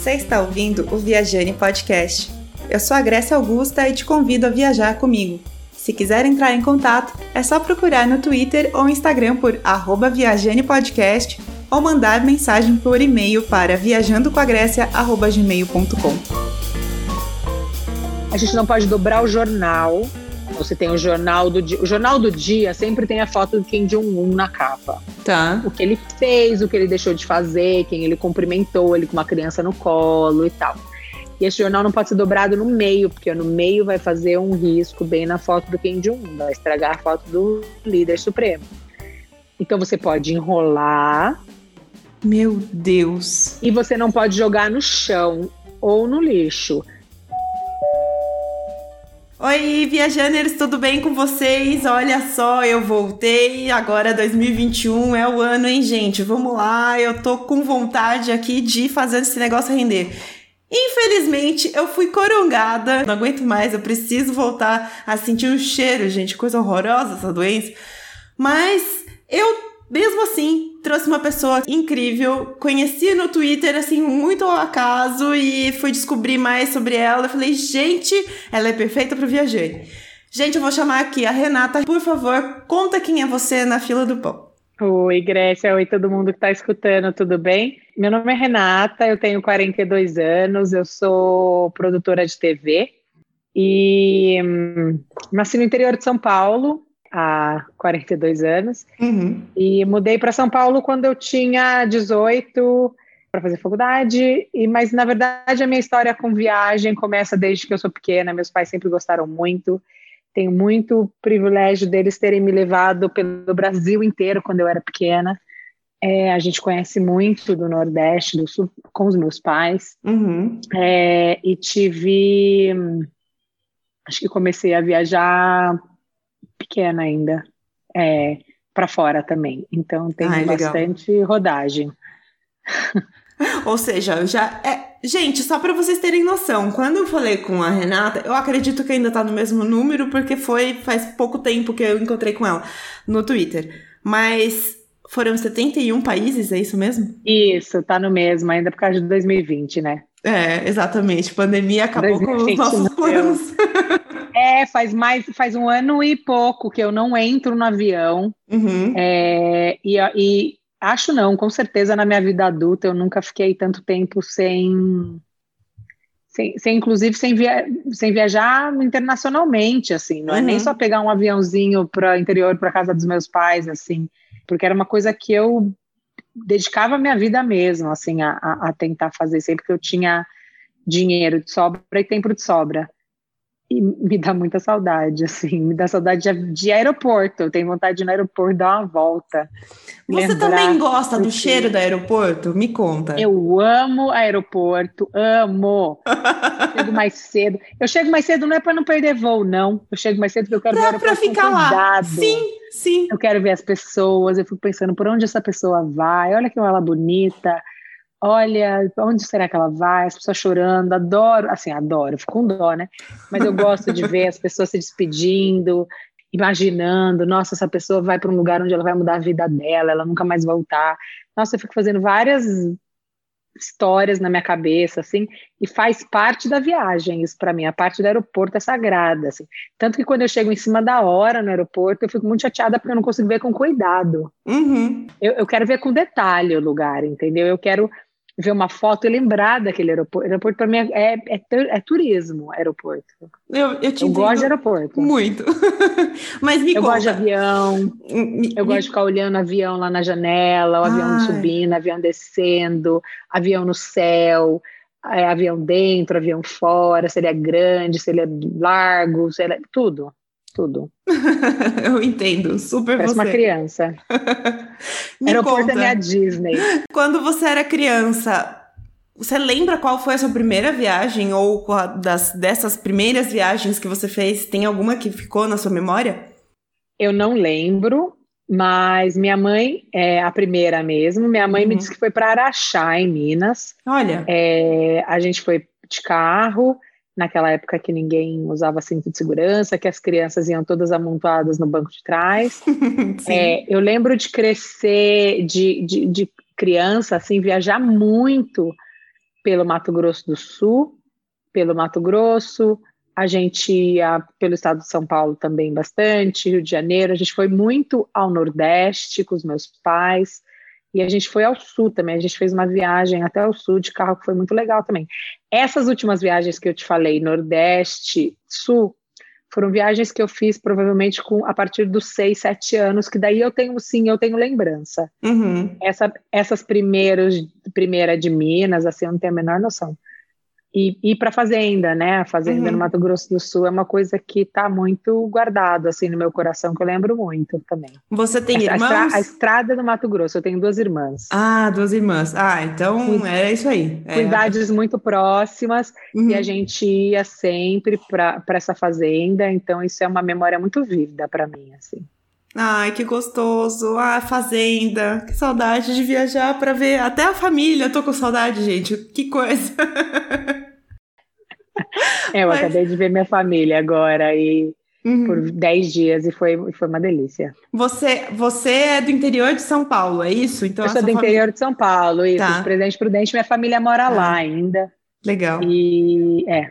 Você está ouvindo o Viajane Podcast. Eu sou a Grécia Augusta e te convido a viajar comigo. Se quiser entrar em contato, é só procurar no Twitter ou Instagram por @viajanepodcast ou mandar mensagem por e-mail para viajandocoagrécia@gmail.com. A gente não pode dobrar o jornal. Você tem o jornal do dia. O jornal do dia sempre tem a foto do Kim Jong-un na capa. Tá. O que ele fez, o que ele deixou de fazer, quem ele cumprimentou, ele com uma criança no colo e tal. E esse jornal não pode ser dobrado no meio, porque no meio vai fazer um risco bem na foto do Kim Jong-un, vai estragar a foto do líder supremo. Então você pode enrolar. Meu Deus. E você não pode jogar no chão ou no lixo. Oi, viajantes, tudo bem com vocês? Olha só, eu voltei. Agora 2021 é o ano, hein, gente? Vamos lá, eu tô com vontade aqui de fazer esse negócio render. Infelizmente, eu fui corongada. Não aguento mais, eu preciso voltar a sentir o cheiro, gente. Coisa horrorosa essa doença. Mas eu mesmo assim, trouxe uma pessoa incrível, conheci no Twitter, assim, muito ao acaso, e fui descobrir mais sobre ela. Eu falei, gente, ela é perfeita para viajante. Gente, eu vou chamar aqui a Renata. Por favor, conta quem é você na fila do pão. Oi, Grécia. Oi, todo mundo que está escutando, tudo bem? Meu nome é Renata, eu tenho 42 anos, eu sou produtora de TV e hum, nasci no interior de São Paulo há 42 anos Uhum. e mudei para São Paulo quando eu tinha 18 para fazer faculdade, e mas na verdade a minha história com viagem começa desde que eu sou pequena, meus pais sempre gostaram muito. Tenho muito privilégio deles terem me levado pelo Brasil inteiro quando eu era pequena. É, a gente conhece muito do Nordeste, do Sul, com os meus pais. Uhum. É, e tive. Acho que comecei a viajar pequena ainda, é, para fora também. Então tem Ai, legal. bastante rodagem. Ou seja, eu já. É... Gente, só para vocês terem noção, quando eu falei com a Renata, eu acredito que ainda tá no mesmo número, porque foi faz pouco tempo que eu encontrei com ela no Twitter. Mas foram 71 países, é isso mesmo? Isso, tá no mesmo, ainda por causa de 2020, né? É, exatamente. Pandemia acabou com os 2020 nossos planos. É, faz mais, faz um ano e pouco que eu não entro no avião. Uhum. É, e, e acho não, com certeza na minha vida adulta eu nunca fiquei tanto tempo sem, sem, sem inclusive sem, via, sem viajar internacionalmente, assim, não é Uhum. nem só pegar um aviãozinho para interior, para casa dos meus pais, assim, porque era uma coisa que eu dedicava a minha vida mesmo, assim, a, a tentar fazer sempre que eu tinha dinheiro de sobra e tempo de sobra. E me dá muita saudade, assim, me dá saudade de, de aeroporto. Eu tenho vontade de ir no aeroporto dar uma volta. Você também gosta do do cheiro que- do aeroporto? Me conta. Eu amo aeroporto, amo. chego mais cedo. Eu chego mais cedo não é para não perder voo, não. Eu chego mais cedo porque eu quero ver o Pra, pra aeroporto ficar com lá. Sim, sim. Eu quero ver as pessoas, eu fico pensando por onde essa pessoa vai, olha que ela bonita, olha, onde será que ela vai, as pessoas chorando, adoro, assim, adoro, fico com dó, né? Mas eu gosto de ver as pessoas se despedindo, imaginando, nossa, essa pessoa vai para um lugar onde ela vai mudar a vida dela, ela nunca mais voltar. Nossa, eu fico fazendo várias histórias na minha cabeça, assim, e faz parte da viagem, isso para mim, a parte do aeroporto é sagrada, assim. Tanto que quando eu chego em cima da hora no aeroporto, eu fico muito chateada porque eu não consigo ver com cuidado. Uhum. Eu, eu quero ver com detalhe o lugar, entendeu? Eu quero ver uma foto e lembrar daquele aeroporto. Aeroporto para mim é, é, é, é turismo, aeroporto. Eu, eu te Eu gosto de aeroporto. muito. Mas me Eu conta. gosto de avião, Me- eu me- gosto de ficar olhando avião lá na janela, o avião Ai. subindo, avião descendo, avião no céu, é, avião dentro, avião fora, se ele é grande, se ele é largo, se ele é... tudo, tudo. eu entendo, super Parece você. uma criança. Me Aeroporto conta, é minha Disney. quando você era criança, você lembra qual foi a sua primeira viagem ou qual das dessas primeiras viagens que você fez? Tem alguma que ficou na sua memória? Eu não lembro, mas minha mãe é a primeira mesmo. Minha mãe me Uhum. disse que foi para Araxá, em Minas. Olha, É, a gente foi de carro, naquela época que ninguém usava cinto de segurança, que as crianças iam todas amontoadas no banco de trás. É, eu lembro de crescer, de, de, de criança, assim, viajar muito pelo Mato Grosso do Sul, pelo Mato Grosso, a gente ia pelo estado de São Paulo também bastante, Rio de Janeiro, a gente foi muito ao Nordeste com os meus pais, e a gente foi ao Sul também, a gente fez uma viagem até o Sul de carro que foi muito legal também. Essas últimas viagens que eu te falei, Nordeste, Sul, foram viagens que eu fiz provavelmente com a partir dos seis, sete anos, que daí eu tenho sim, eu tenho lembrança. Uhum. Essa, essas primeiros, primeira de Minas, assim, eu não tenho a menor noção. E ir para fazenda, né? A fazenda uhum. no Mato Grosso do Sul é uma coisa que está muito guardado assim no meu coração, que eu lembro muito também. Você tem a, irmãos? A, estra, a, estrada do Mato Grosso, eu tenho duas irmãs. Ah, duas irmãs. Ah, então é isso aí. É. Cuidades muito próximas uhum. e a gente ia sempre para essa fazenda, então isso é uma memória muito vívida para mim, assim. Ai, que gostoso. Ah, fazenda. Que saudade de viajar para ver até a família. tô com saudade, gente. Que coisa. É, eu Mas... acabei de ver minha família agora e uhum. por 10 dias e foi, foi uma delícia. Você, você é do interior de São Paulo, é isso? Então, eu sou do família... interior de São Paulo, isso. Tá. De Presidente Prudente, minha família mora tá. lá ainda. Legal. E é.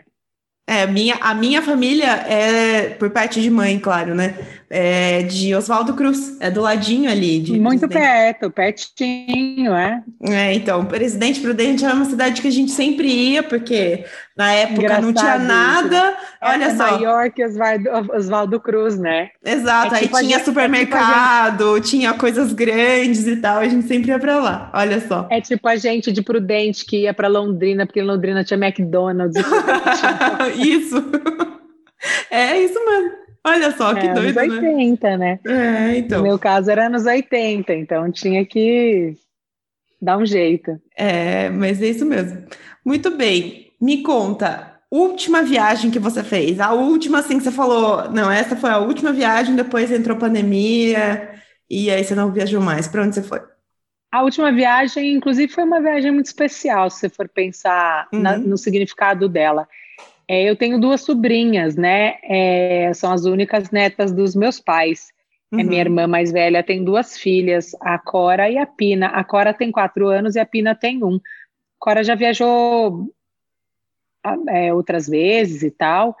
É, minha, a minha família é, por parte de mãe, claro, né? É de Oswaldo Cruz, é do ladinho ali. Muito perto, pertinho, é. É, então, Presidente Prudente é uma cidade que a gente sempre ia, porque na época Engraçado não tinha nada. Isso. Olha é só. maior que Oswaldo, Oswaldo Cruz, né? Exato, é tipo aí tinha gente, supermercado, é tipo tinha coisas grandes e tal, a gente sempre ia pra lá, olha só. É tipo a gente de Prudente que ia pra Londrina, porque em Londrina tinha McDonald's. isso. É isso mesmo. Olha só, que é, doido, anos 80, né? né? É, então. No meu caso era anos 80, então tinha que dar um jeito. É, mas é isso mesmo. Muito bem. Me conta, última viagem que você fez? A última, assim, que você falou, não, essa foi a última viagem, depois entrou pandemia, e aí você não viajou mais. Para onde você foi? A última viagem, inclusive, foi uma viagem muito especial, se você for pensar uhum. na, no significado dela. É, eu tenho duas sobrinhas, né? É, são as únicas netas dos meus pais. Uhum. É, minha irmã mais velha tem duas filhas, a Cora e a Pina. A Cora tem quatro anos e a Pina tem um. Cora já viajou é, outras vezes e tal.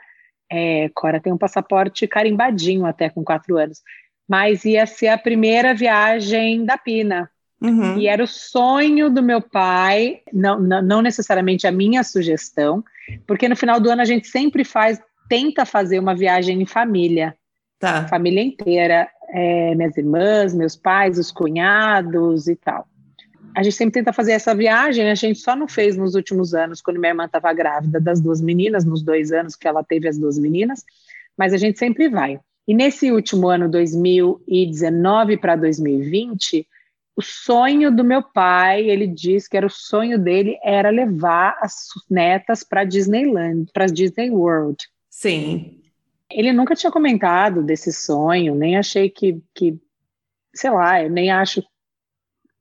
É, Cora tem um passaporte carimbadinho até com quatro anos. Mas ia ser a primeira viagem da Pina. Uhum. E era o sonho do meu pai, não, não, não, necessariamente a minha sugestão, porque no final do ano a gente sempre faz, tenta fazer uma viagem em família. Tá. Família inteira, é, minhas irmãs, meus pais, os cunhados e tal. A gente sempre tenta fazer essa viagem, a gente só não fez nos últimos anos, quando minha irmã estava grávida das duas meninas, nos dois anos que ela teve as duas meninas, mas a gente sempre vai. E nesse último ano, 2019 para 2020, o sonho do meu pai, ele diz que era o sonho dele era levar as netas para Disneyland, para Disney World. Sim. Ele nunca tinha comentado desse sonho, nem achei que, que sei lá, eu nem acho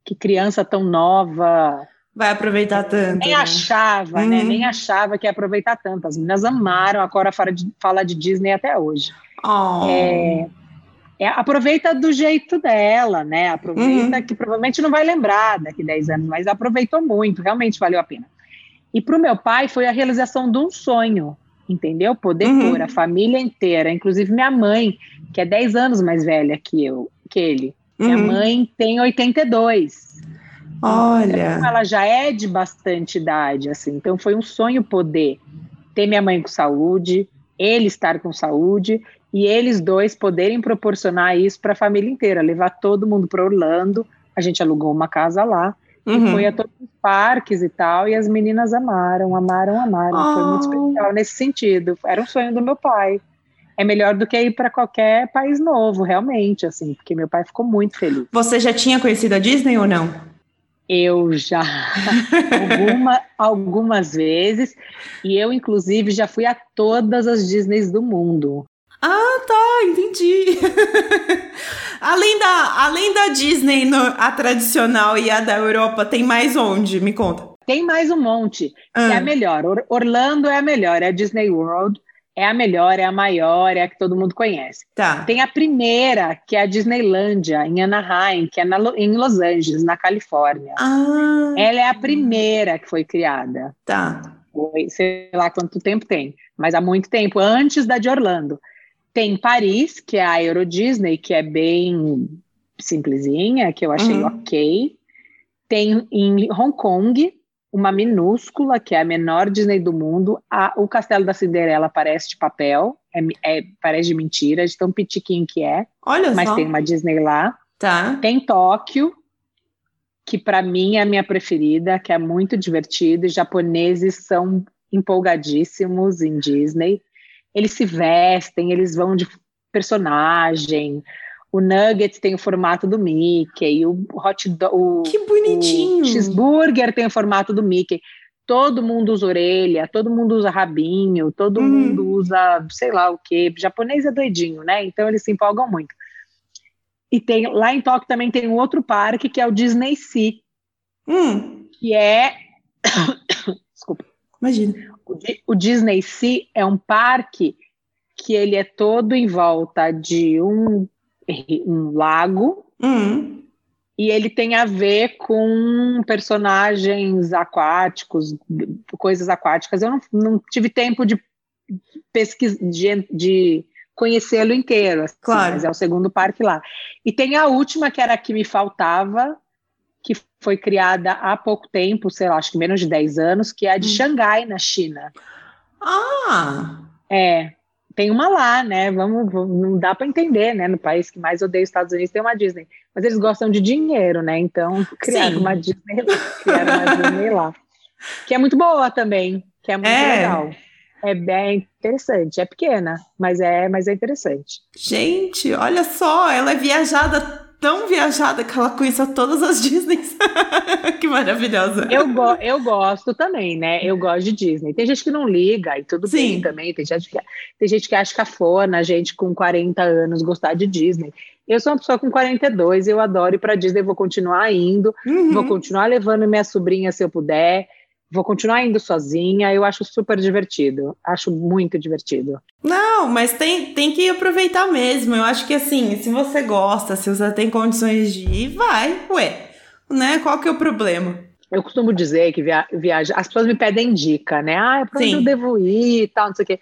que criança tão nova vai aproveitar tanto. Nem né? achava, né? Nem uhum. achava que ia aproveitar tanto. As meninas amaram a Cora fala de, fala de Disney até hoje. Oh. É, é, aproveita do jeito dela, né? Aproveita uhum. que provavelmente não vai lembrar daqui 10 anos, mas aproveitou muito, realmente valeu a pena. E para o meu pai foi a realização de um sonho, entendeu? Poder uhum. pôr a família inteira, inclusive minha mãe, que é 10 anos mais velha que eu, que ele. Uhum. Minha mãe tem 82. Olha. Então, ela já é de bastante idade, assim. Então foi um sonho poder ter minha mãe com saúde, ele estar com saúde e eles dois poderem proporcionar isso para a família inteira, levar todo mundo para Orlando. A gente alugou uma casa lá uhum. e foi a todos os parques e tal, e as meninas amaram, amaram, amaram. Oh. Foi muito oh. especial nesse sentido. Era um sonho do meu pai. É melhor do que ir para qualquer país novo, realmente, assim, porque meu pai ficou muito feliz. Você já tinha conhecido a Disney ou não? Eu já, Alguma, algumas vezes, e eu, inclusive, já fui a todas as Disneys do mundo. Ah, tá, entendi. além, da, além da Disney, no, a tradicional e a da Europa, tem mais onde? Me conta. Tem mais um monte. Ah. É a melhor. Orlando é a melhor, é a Disney World. é a melhor, é a maior, é a que todo mundo conhece. Tá. Tem a primeira, que é a Disneylândia, em Anaheim, que é na, em Los Angeles, na Califórnia. Ah. Ela é a primeira que foi criada. Tá. Foi, sei lá quanto tempo tem, mas há muito tempo, antes da de Orlando. Tem Paris, que é a Euro Disney, que é bem simplesinha, que eu achei Uhum. ok. Tem em Hong Kong, uma minúscula, que é a menor Disney do mundo. A- o Castelo da Cinderela parece de papel, é, é- parece de mentira, de tão pitiquinho que é, Olha mas só. tem uma Disney lá. Tá. Tem Tóquio, que para mim é a minha preferida, que é muito divertido. Os japoneses são empolgadíssimos em Disney. Eles se vestem, eles vão de personagem. O Nuggets tem o formato do Mickey, o hot dog, o, Que bonitinho. o cheeseburger tem o formato do Mickey. Todo mundo usa orelha, todo mundo usa rabinho, todo Uhum. mundo usa sei lá o que. japonês é doidinho, né? Então eles se empolgam muito. E tem lá em Tóquio também tem um outro parque que é o Disney Sea, Hum, que é desculpa, imagina. O, Di- o Disney Sea é um parque que ele é todo em volta de um, um lago Hum, e ele tem a ver com personagens aquáticos, coisas aquáticas. Eu não, não tive tempo de pesquisar, de, de conhecê-lo inteiro, assim, Claro. mas é o segundo parque lá. E tem a última, que era a que me faltava, que foi criada há pouco tempo, sei lá, acho que menos de 10 anos, que é a de Hum. Xangai, na China. Ah, É, tem uma lá, né? Vamos, vamos- não dá para entender, né? No país que mais odeia os Estados Unidos tem uma Disney, mas eles gostam de dinheiro, né? Então criaram uma Disney, criaram uma Disney lá, que é muito boa também, que é muito É. legal. É bem interessante, é pequena, mas é, mas é interessante. gente, olha só, ela é viajada, tão viajada que ela conheceu todas as Disneys. que maravilhosa. Eu, go eu gosto também, né? Eu gosto de Disney. Tem gente que não liga e tudo Sim. bem também. Tem gente, que, tem gente que acha cafona, gente com 40 anos gostar de Disney. Eu sou uma pessoa com 42, eu adoro ir para Disney, vou continuar indo, Uhum. vou continuar levando minha sobrinha se eu puder, vou continuar indo sozinha. Eu acho super divertido, acho muito divertido. Não, mas tem, tem que aproveitar mesmo. Eu acho que assim, se você gosta, se você tem condições de ir, vai, ué. Né? Qual que é o problema? Eu costumo dizer que via viaja, as pessoas me pedem dica, né? Ah, para onde eu devo ir e tal, não sei o quê.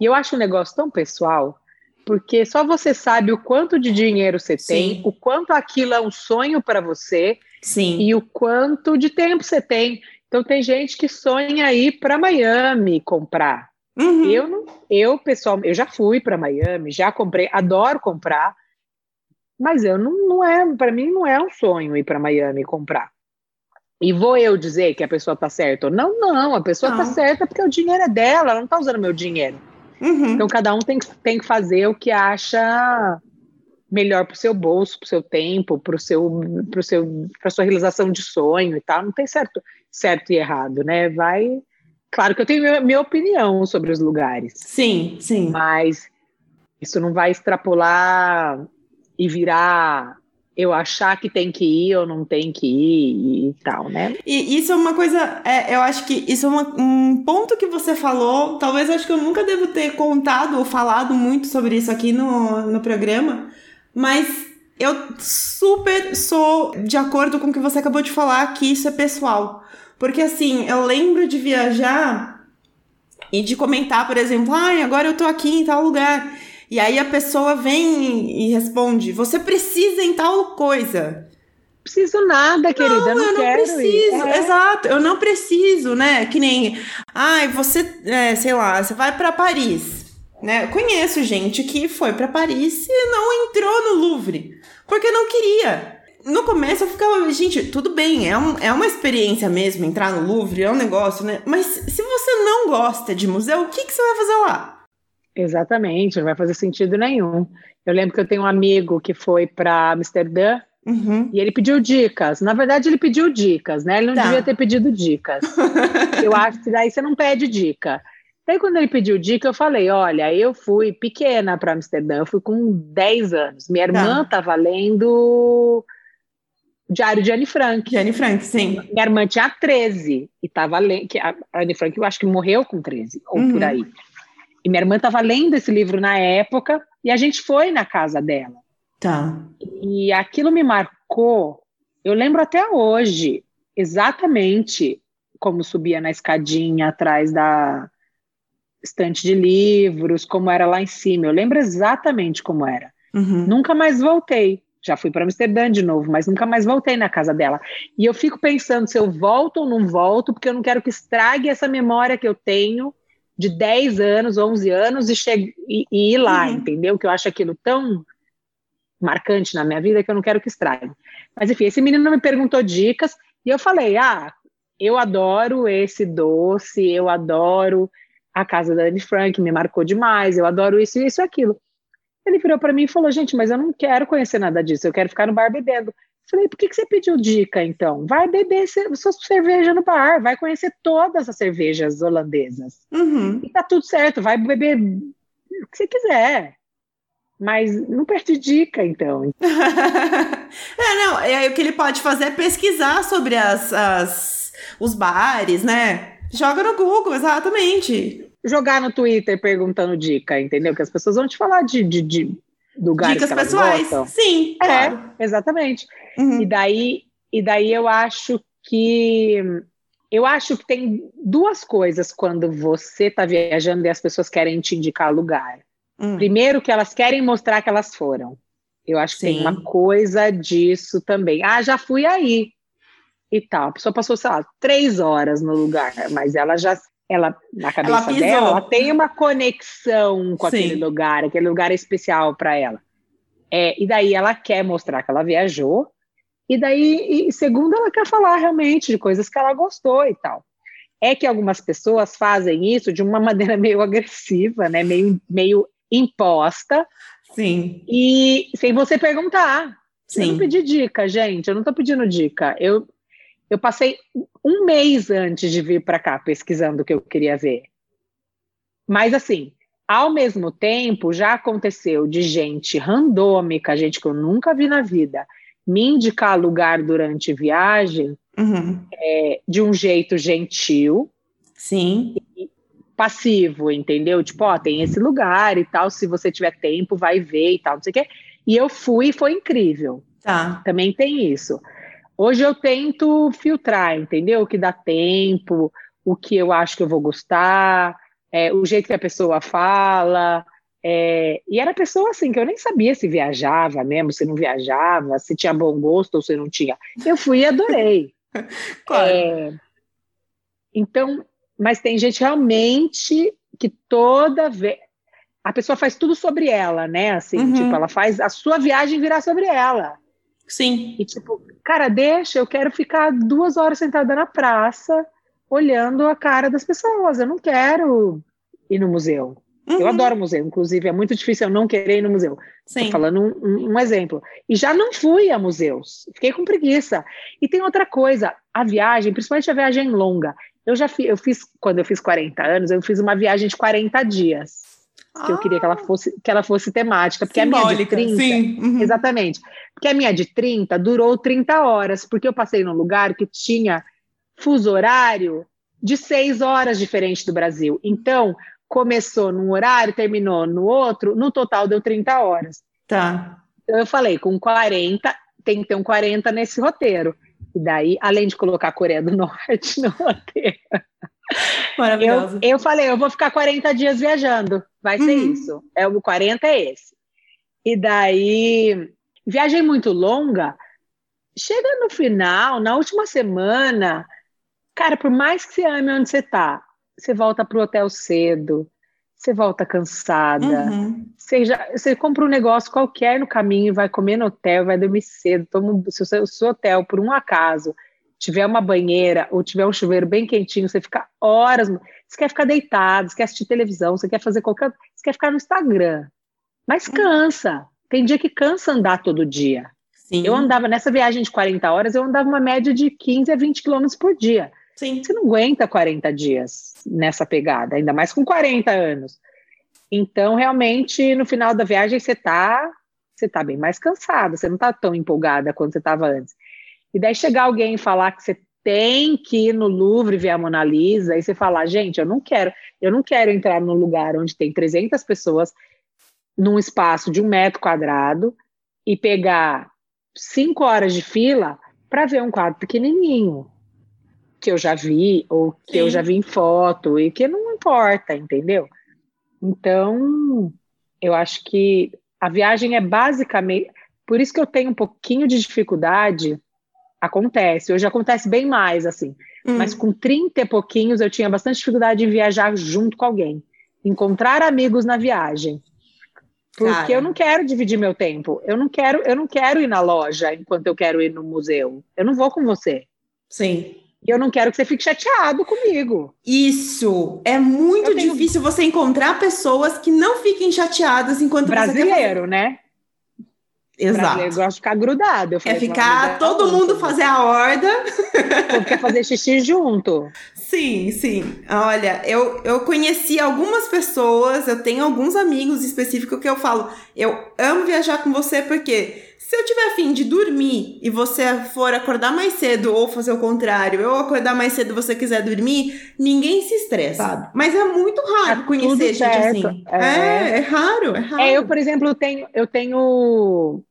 E eu acho um negócio tão pessoal, porque só você sabe o quanto de dinheiro você tem, Sim. o quanto aquilo é um sonho para você Sim. e o quanto de tempo você tem. Então tem gente que sonha ir para Miami comprar. Uhum. Eu não, eu pessoal, eu já fui para Miami, já comprei, adoro comprar, mas eu não, não é, para mim não é um sonho ir para Miami comprar. E vou eu dizer que a pessoa tá certa? ou Não, não, a pessoa tá Não. certa porque o dinheiro é dela, ela não tá usando meu dinheiro. Uhum. Então cada um tem, que- tem que fazer o que acha melhor pro seu bolso, pro seu tempo, pro seu, pro seu, pra sua realização de sonho e tal. Não tem certo, certo e errado, né? Vai. Claro que eu tenho minha, minha opinião sobre os lugares, Sim, sim. mas isso não vai extrapolar e virar eu achar que tem que ir ou não tem que ir e tal, né? E isso é uma coisa, é, eu acho que isso é uma- um ponto que você falou. Talvez acho que eu nunca devo ter contado ou falado muito sobre isso aqui no, no programa, mas eu super sou de acordo com o que você acabou de falar, que isso é pessoal. Porque assim, eu lembro de viajar e de comentar, por exemplo, ai, agora eu tô aqui em tal lugar. E aí a pessoa vem e responde: você precisa em tal coisa. Preciso nada, querida, eu não, eu não preciso. É. exato, eu não preciso, né? Que nem, ai, você, é, sei lá, você vai pra Paris, né? Eu conheço gente que foi pra Paris e não entrou no Louvre, porque não queria. No começo eu ficava, gente, tudo bem, é, um, é uma experiência mesmo entrar no Louvre, é um negócio, né? Mas se você não gosta de museu, o que, que você vai fazer lá? Exatamente, não vai fazer sentido nenhum. Eu lembro que eu tenho um amigo que foi para Amsterdã Uhum. e ele pediu dicas. Na verdade, ele pediu dicas, né? Ele não Tá. devia ter pedido dicas. eu acho que daí você não pede dica. Daí, quando ele pediu dica, eu falei: olha, eu fui pequena para Amsterdã, eu fui com 10 anos. Minha irmã estava lendo o Diário de Anne Frank. Jane Frank, sim. Minha irmã tinha 13 e estava lendo. que A Anne Frank, eu acho que morreu com 13, ou Uhum. por aí. E minha irmã estava lendo esse livro na época e a gente foi na casa dela. Tá. E aquilo me marcou. Eu lembro até hoje exatamente como subia na escadinha atrás da estante de livros, como era lá em cima. Eu lembro exatamente como era. Uhum. Nunca mais voltei. Já fui para Amsterdã de novo, mas nunca mais voltei na casa dela. E eu fico pensando se eu volto ou não volto, porque eu não quero que estrague essa memória que eu tenho de 10 anos, 11 anos e, che e, e ir lá, uhum. entendeu? Que eu acho aquilo tão marcante na minha vida que eu não quero que estrague. Mas enfim, esse menino me perguntou dicas e eu falei: ah, eu adoro esse doce, eu adoro a casa da Anne Frank, me marcou demais, eu adoro isso, isso e aquilo. Ele virou para mim e falou: gente, mas eu não quero conhecer nada disso, eu quero ficar no bar bebendo. Falei, por que, que você pediu dica então? Vai beber sua cerveja no bar, vai conhecer todas as cervejas holandesas. Uhum. E tá tudo certo, vai beber o que você quiser. Mas não perde dica, então. é, não, é, o que ele pode fazer é pesquisar sobre as, as, os bares, né? Joga no Google, exatamente. Jogar no Twitter perguntando dica, entendeu? Que as pessoas vão te falar de, de, de lugares Dicas que pessoais. Gostam. Sim, é, claro. exatamente. Uhum. E daí, e daí eu acho que eu acho que tem duas coisas quando você está viajando e as pessoas querem te indicar lugar. Hum. Primeiro, que elas querem mostrar que elas foram. Eu acho que Sim. tem uma coisa disso também. Ah, já fui aí. E tal. A pessoa passou, sei lá, três horas no lugar, mas ela já. Ela, na cabeça Ela dela, ela tem uma conexão com Sim. aquele lugar, aquele lugar é especial para ela. É, e daí ela quer mostrar que ela viajou, e daí, e segundo, ela quer falar realmente de coisas que ela gostou e tal. É que algumas pessoas fazem isso de uma maneira meio agressiva, né? Meio, meio imposta, Sim. e sem você perguntar. Eu não Sim. pedi dica, gente. Eu não tô pedindo dica. Eu, eu passei um mês antes de vir para cá pesquisando o que eu queria ver. Mas assim, ao mesmo tempo, já aconteceu de gente randômica, gente que eu nunca vi na vida, me indicar lugar durante viagem Uhum. é, de um jeito gentil, Sim. passivo, entendeu? Tipo, ó, tem esse lugar e tal, se você tiver tempo, vai ver e tal, não sei o quê. E eu fui e foi incrível. Tá. Também tem isso. Hoje eu tento filtrar, entendeu? O que dá tempo, o que eu acho que eu vou gostar, é, o jeito que a pessoa fala. é, e era pessoa assim que eu nem sabia se viajava mesmo, se não viajava, se tinha bom gosto ou se não tinha. Eu fui e adorei. Claro. É, então, mas tem gente realmente que toda vez. A pessoa faz tudo sobre ela, né? Assim, Uhum. tipo, ela faz a sua viagem virar sobre ela. Sim. E tipo, cara, deixa, eu quero ficar duas horas sentada na praça olhando a cara das pessoas. Eu não quero ir no museu. Eu Uhum. adoro museu, inclusive é muito difícil eu não querer ir no museu. Sim. Tô falando um, um- um exemplo. E já não fui a museus, fiquei com preguiça. E tem outra coisa, a viagem, principalmente a viagem longa. Eu já fiz, eu fiz, quando eu fiz 40 anos, eu fiz uma viagem de 40 dias. Que eu queria que ela fosse, que ela fosse temática, porque a minha de Ah. Simbólica. 30, Sim. Uhum. Exatamente. Porque a minha de 30 durou 30 horas, porque eu passei num lugar que tinha fuso horário de 6 horas diferente do Brasil. Então, começou num horário, terminou no outro, no total deu 30 horas. Tá. Então eu falei, com 40, tem que ter um 40 nesse roteiro. E daí, além de colocar a Coreia do Norte no roteiro, eu, eu falei, eu vou ficar 40 dias viajando. Vai ser Uhum. isso. É, o 40 é esse. E daí, viagem muito longa, chega no final, na última semana, cara, por mais que você ame onde você tá, você volta pro hotel cedo, você volta cansada, Uhum. você, já, você compra um negócio qualquer no caminho, vai comer no hotel, vai dormir cedo, toma o seu, seu hotel, por um acaso, tiver uma banheira ou tiver um chuveiro bem quentinho, você fica horas, você quer ficar deitado, você quer assistir televisão, você quer fazer qualquer, você quer ficar no Instagram, mas cansa, tem dia que cansa andar todo dia. Sim. Eu andava, nessa viagem de 40 horas, eu andava uma média de 15 a 20 quilômetros por dia. Sim. Você não aguenta 40 dias nessa pegada, ainda mais com 40 anos. Então, realmente, no final da viagem, você tá, você tá bem mais cansada, você não tá tão empolgada quanto você estava antes. E daí chegar alguém e falar que você tem que ir no Louvre ver a Mona Lisa e você falar, gente, eu não quero, eu não quero entrar num lugar onde tem 300 pessoas num espaço de um metro quadrado e pegar cinco horas de fila para ver um quadro pequenininho que eu já vi ou que Sim. eu já vi em foto e que não importa, entendeu? Então, eu acho que a viagem é basicamente, por isso que eu tenho um pouquinho de dificuldade Acontece, hoje acontece bem mais, assim. Hum. Mas com 30 e pouquinhos eu tinha bastante dificuldade em viajar junto com alguém. Encontrar amigos na viagem. Porque Cara. eu não quero dividir meu tempo. Eu não quero, eu não quero ir na loja enquanto eu quero ir no museu. Eu não vou com você. Sim. E eu não quero que você fique chateado comigo. Isso. É muito tenho... difícil você encontrar pessoas que não fiquem chateadas enquanto Brasileiro, você né? Exato. Eu gosto de ficar grudado. É ficar todo mundo fazer a horda. Ou quer fazer xixi junto. Sim, sim. Olha, eu, eu conheci algumas pessoas, eu tenho alguns amigos específicos que eu falo, eu amo viajar com você porque se eu tiver afim de dormir e você for acordar mais cedo ou fazer o contrário, eu acordar mais cedo e você quiser dormir, ninguém se estressa. Sabe? Mas é muito raro é conhecer gente certo. assim. É. é. é, raro, é raro. É, eu, por exemplo, tenho, eu tenho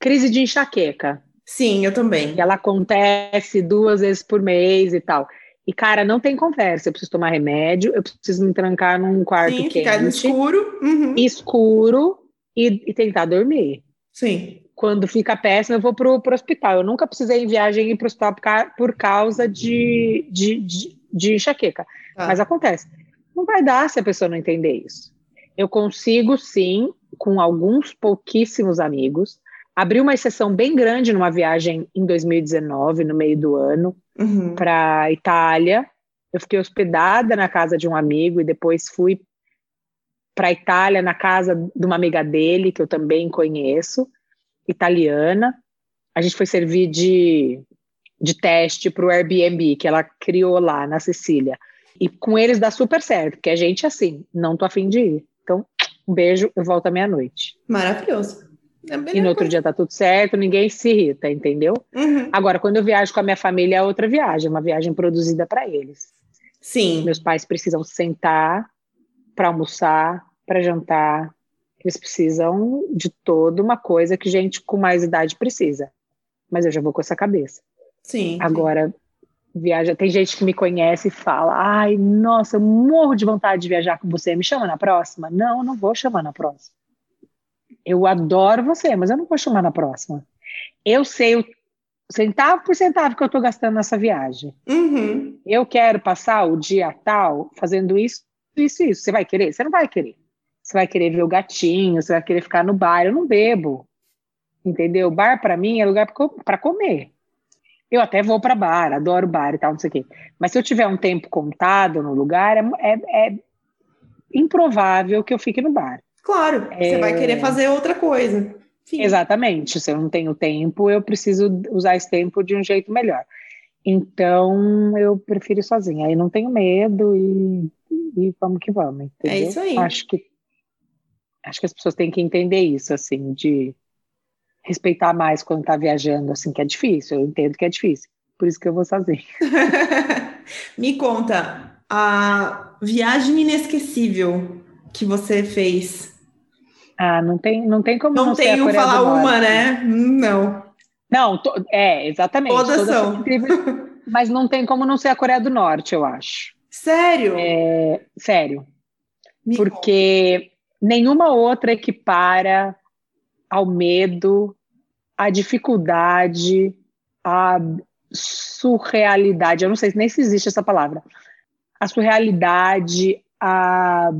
crise de enxaqueca. Sim, eu também. Ela acontece duas vezes por mês e tal. E, cara, não tem conversa. Eu preciso tomar remédio, eu preciso me trancar num quarto Sim, quente. Ficar no escuro. Uhum. Escuro e, e, tentar dormir. Sim. Quando fica péssimo, eu vou pro, pro hospital. Eu nunca precisei em viagem ir pro hospital por, por causa de, de, de, de enxaqueca. Ah. Mas acontece. Não vai dar se a pessoa não entender isso. Eu consigo, sim, com alguns pouquíssimos amigos, abri uma exceção bem grande numa viagem em 2019, no meio do ano, uhum. para Itália. Eu fiquei hospedada na casa de um amigo e depois fui para Itália na casa de uma amiga dele que eu também conheço, italiana. A gente foi servir de, de teste para o Airbnb que ela criou lá na Sicília. E com eles dá super certo, porque a gente assim, não tô afim de ir. Então, um beijo, eu volto à meia-noite. Maravilhoso. É e no outro dia tá tudo certo, ninguém se irrita, entendeu? Uhum. Agora, quando eu viajo com a minha família, é outra viagem, uma viagem produzida para eles. Sim. Meus pais precisam sentar para almoçar, para jantar. Eles precisam de toda uma coisa que gente com mais idade precisa. Mas eu já vou com essa cabeça. Sim. Agora, viaja. Tem gente que me conhece e fala: ai, nossa, eu morro de vontade de viajar com você. Me chama na próxima? Não, não vou chamar na próxima. Eu adoro você, mas eu não vou chamar na próxima. Eu sei o centavo por centavo que eu estou gastando nessa viagem. Uhum. Eu quero passar o dia tal fazendo isso, isso, isso. Você vai querer? Você não vai querer. Você vai querer ver o gatinho, você vai querer ficar no bar. Eu não bebo. Entendeu? Bar para mim é lugar para comer. Eu até vou para bar, adoro bar e tal, não sei o quê. Mas se eu tiver um tempo contado no lugar, é, é, é improvável que eu fique no bar. Claro, é... você vai querer é. fazer outra coisa. Exatamente. Se eu não tenho tempo, eu preciso usar esse tempo de um jeito melhor. Então, eu prefiro ir sozinha. Aí não tenho medo e, e vamos que vamos. Entendeu? É isso aí. Acho que, acho que as pessoas têm que entender isso, assim, de respeitar mais quando tá viajando, assim, que é difícil. Eu entendo que é difícil. Por isso que eu vou sozinha. Me conta, a viagem inesquecível que você fez? Ah, não tem, não tem como não, não tenho falar uma, né? Não. Não, to, é, exatamente. Todas, todas são. Incríveis, mas não tem como não ser a Coreia do Norte, eu acho. Sério? É, sério. Me Porque nenhuma outra equipara ao medo, à dificuldade, à surrealidade. Eu não sei nem se existe essa palavra. A surrealidade, a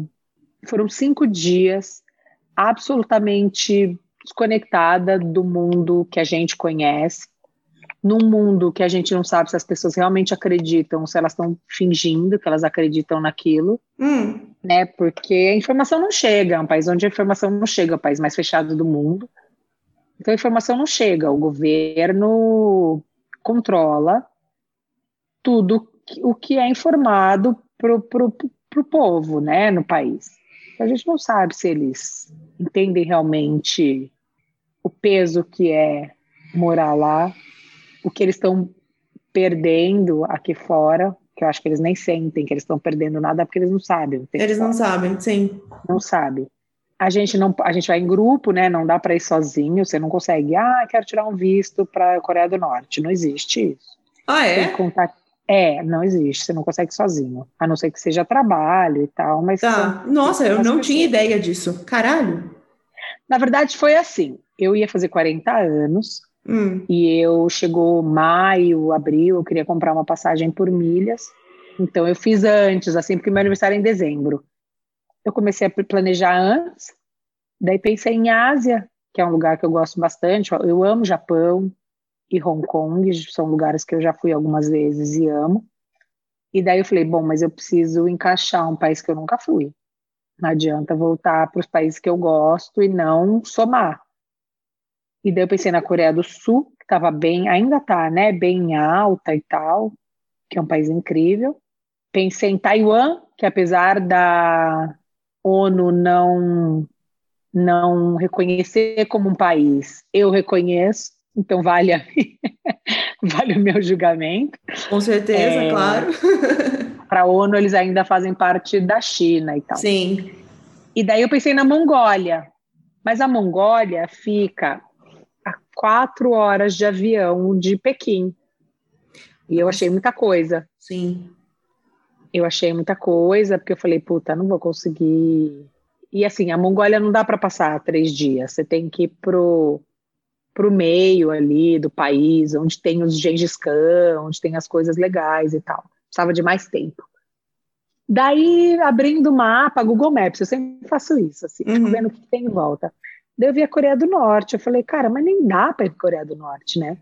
foram cinco dias absolutamente desconectada do mundo que a gente conhece, num mundo que a gente não sabe se as pessoas realmente acreditam, se elas estão fingindo que elas acreditam naquilo, hum. né? Porque a informação não chega, é um país onde a informação não chega, é o país mais fechado do mundo. Então a informação não chega, o governo controla tudo o que é informado para o povo, né, no país. A gente não sabe se eles entendem realmente o peso que é morar lá, o que eles estão perdendo aqui fora, que eu acho que eles nem sentem que eles estão perdendo nada porque eles não sabem. Eles não sabem, sim. Não sabem. A gente não, a gente vai em grupo, né? Não dá para ir sozinho. Você não consegue. Ah, quero tirar um visto para a Coreia do Norte. Não existe isso. Ah, é? Contar... É, não existe. Você não consegue sozinho. A não ser que seja trabalho e tal. Mas tá. Nossa, eu não tinha ideia disso. Caralho. Na verdade, foi assim. Eu ia fazer 40 anos. Hum. E eu chegou maio, abril, eu queria comprar uma passagem por milhas. Então eu fiz antes, assim, porque meu aniversário é em dezembro. Eu comecei a planejar antes, daí pensei em Ásia, que é um lugar que eu gosto bastante. Eu amo Japão e Hong Kong, são lugares que eu já fui algumas vezes e amo. E daí eu falei, bom, mas eu preciso encaixar um país que eu nunca fui. Não adianta voltar para os países que eu gosto e não somar. E daí eu pensei na Coreia do Sul, que estava bem, ainda está, né, bem alta e tal, que é um país incrível. Pensei em Taiwan, que apesar da ONU não não reconhecer como um país, eu reconheço, então vale a vale o meu julgamento. Com certeza, é, claro. Para a ONU eles ainda fazem parte da China e tal. Sim. E daí eu pensei na Mongólia, mas a Mongólia fica a quatro horas de avião de Pequim. E eu achei muita coisa. Sim. Eu achei muita coisa, porque eu falei, puta, não vou conseguir. E assim, a Mongólia não dá para passar três dias. Você tem que ir pro, pro meio ali do país, onde tem os Gengis Khan, onde tem as coisas legais e tal. Precisava de mais tempo. Daí, abrindo o mapa, Google Maps, eu sempre faço isso, assim, uhum. vendo o que tem em volta. Daí eu vi a Coreia do Norte. Eu falei, cara, mas nem dá para ir para Coreia do Norte, né?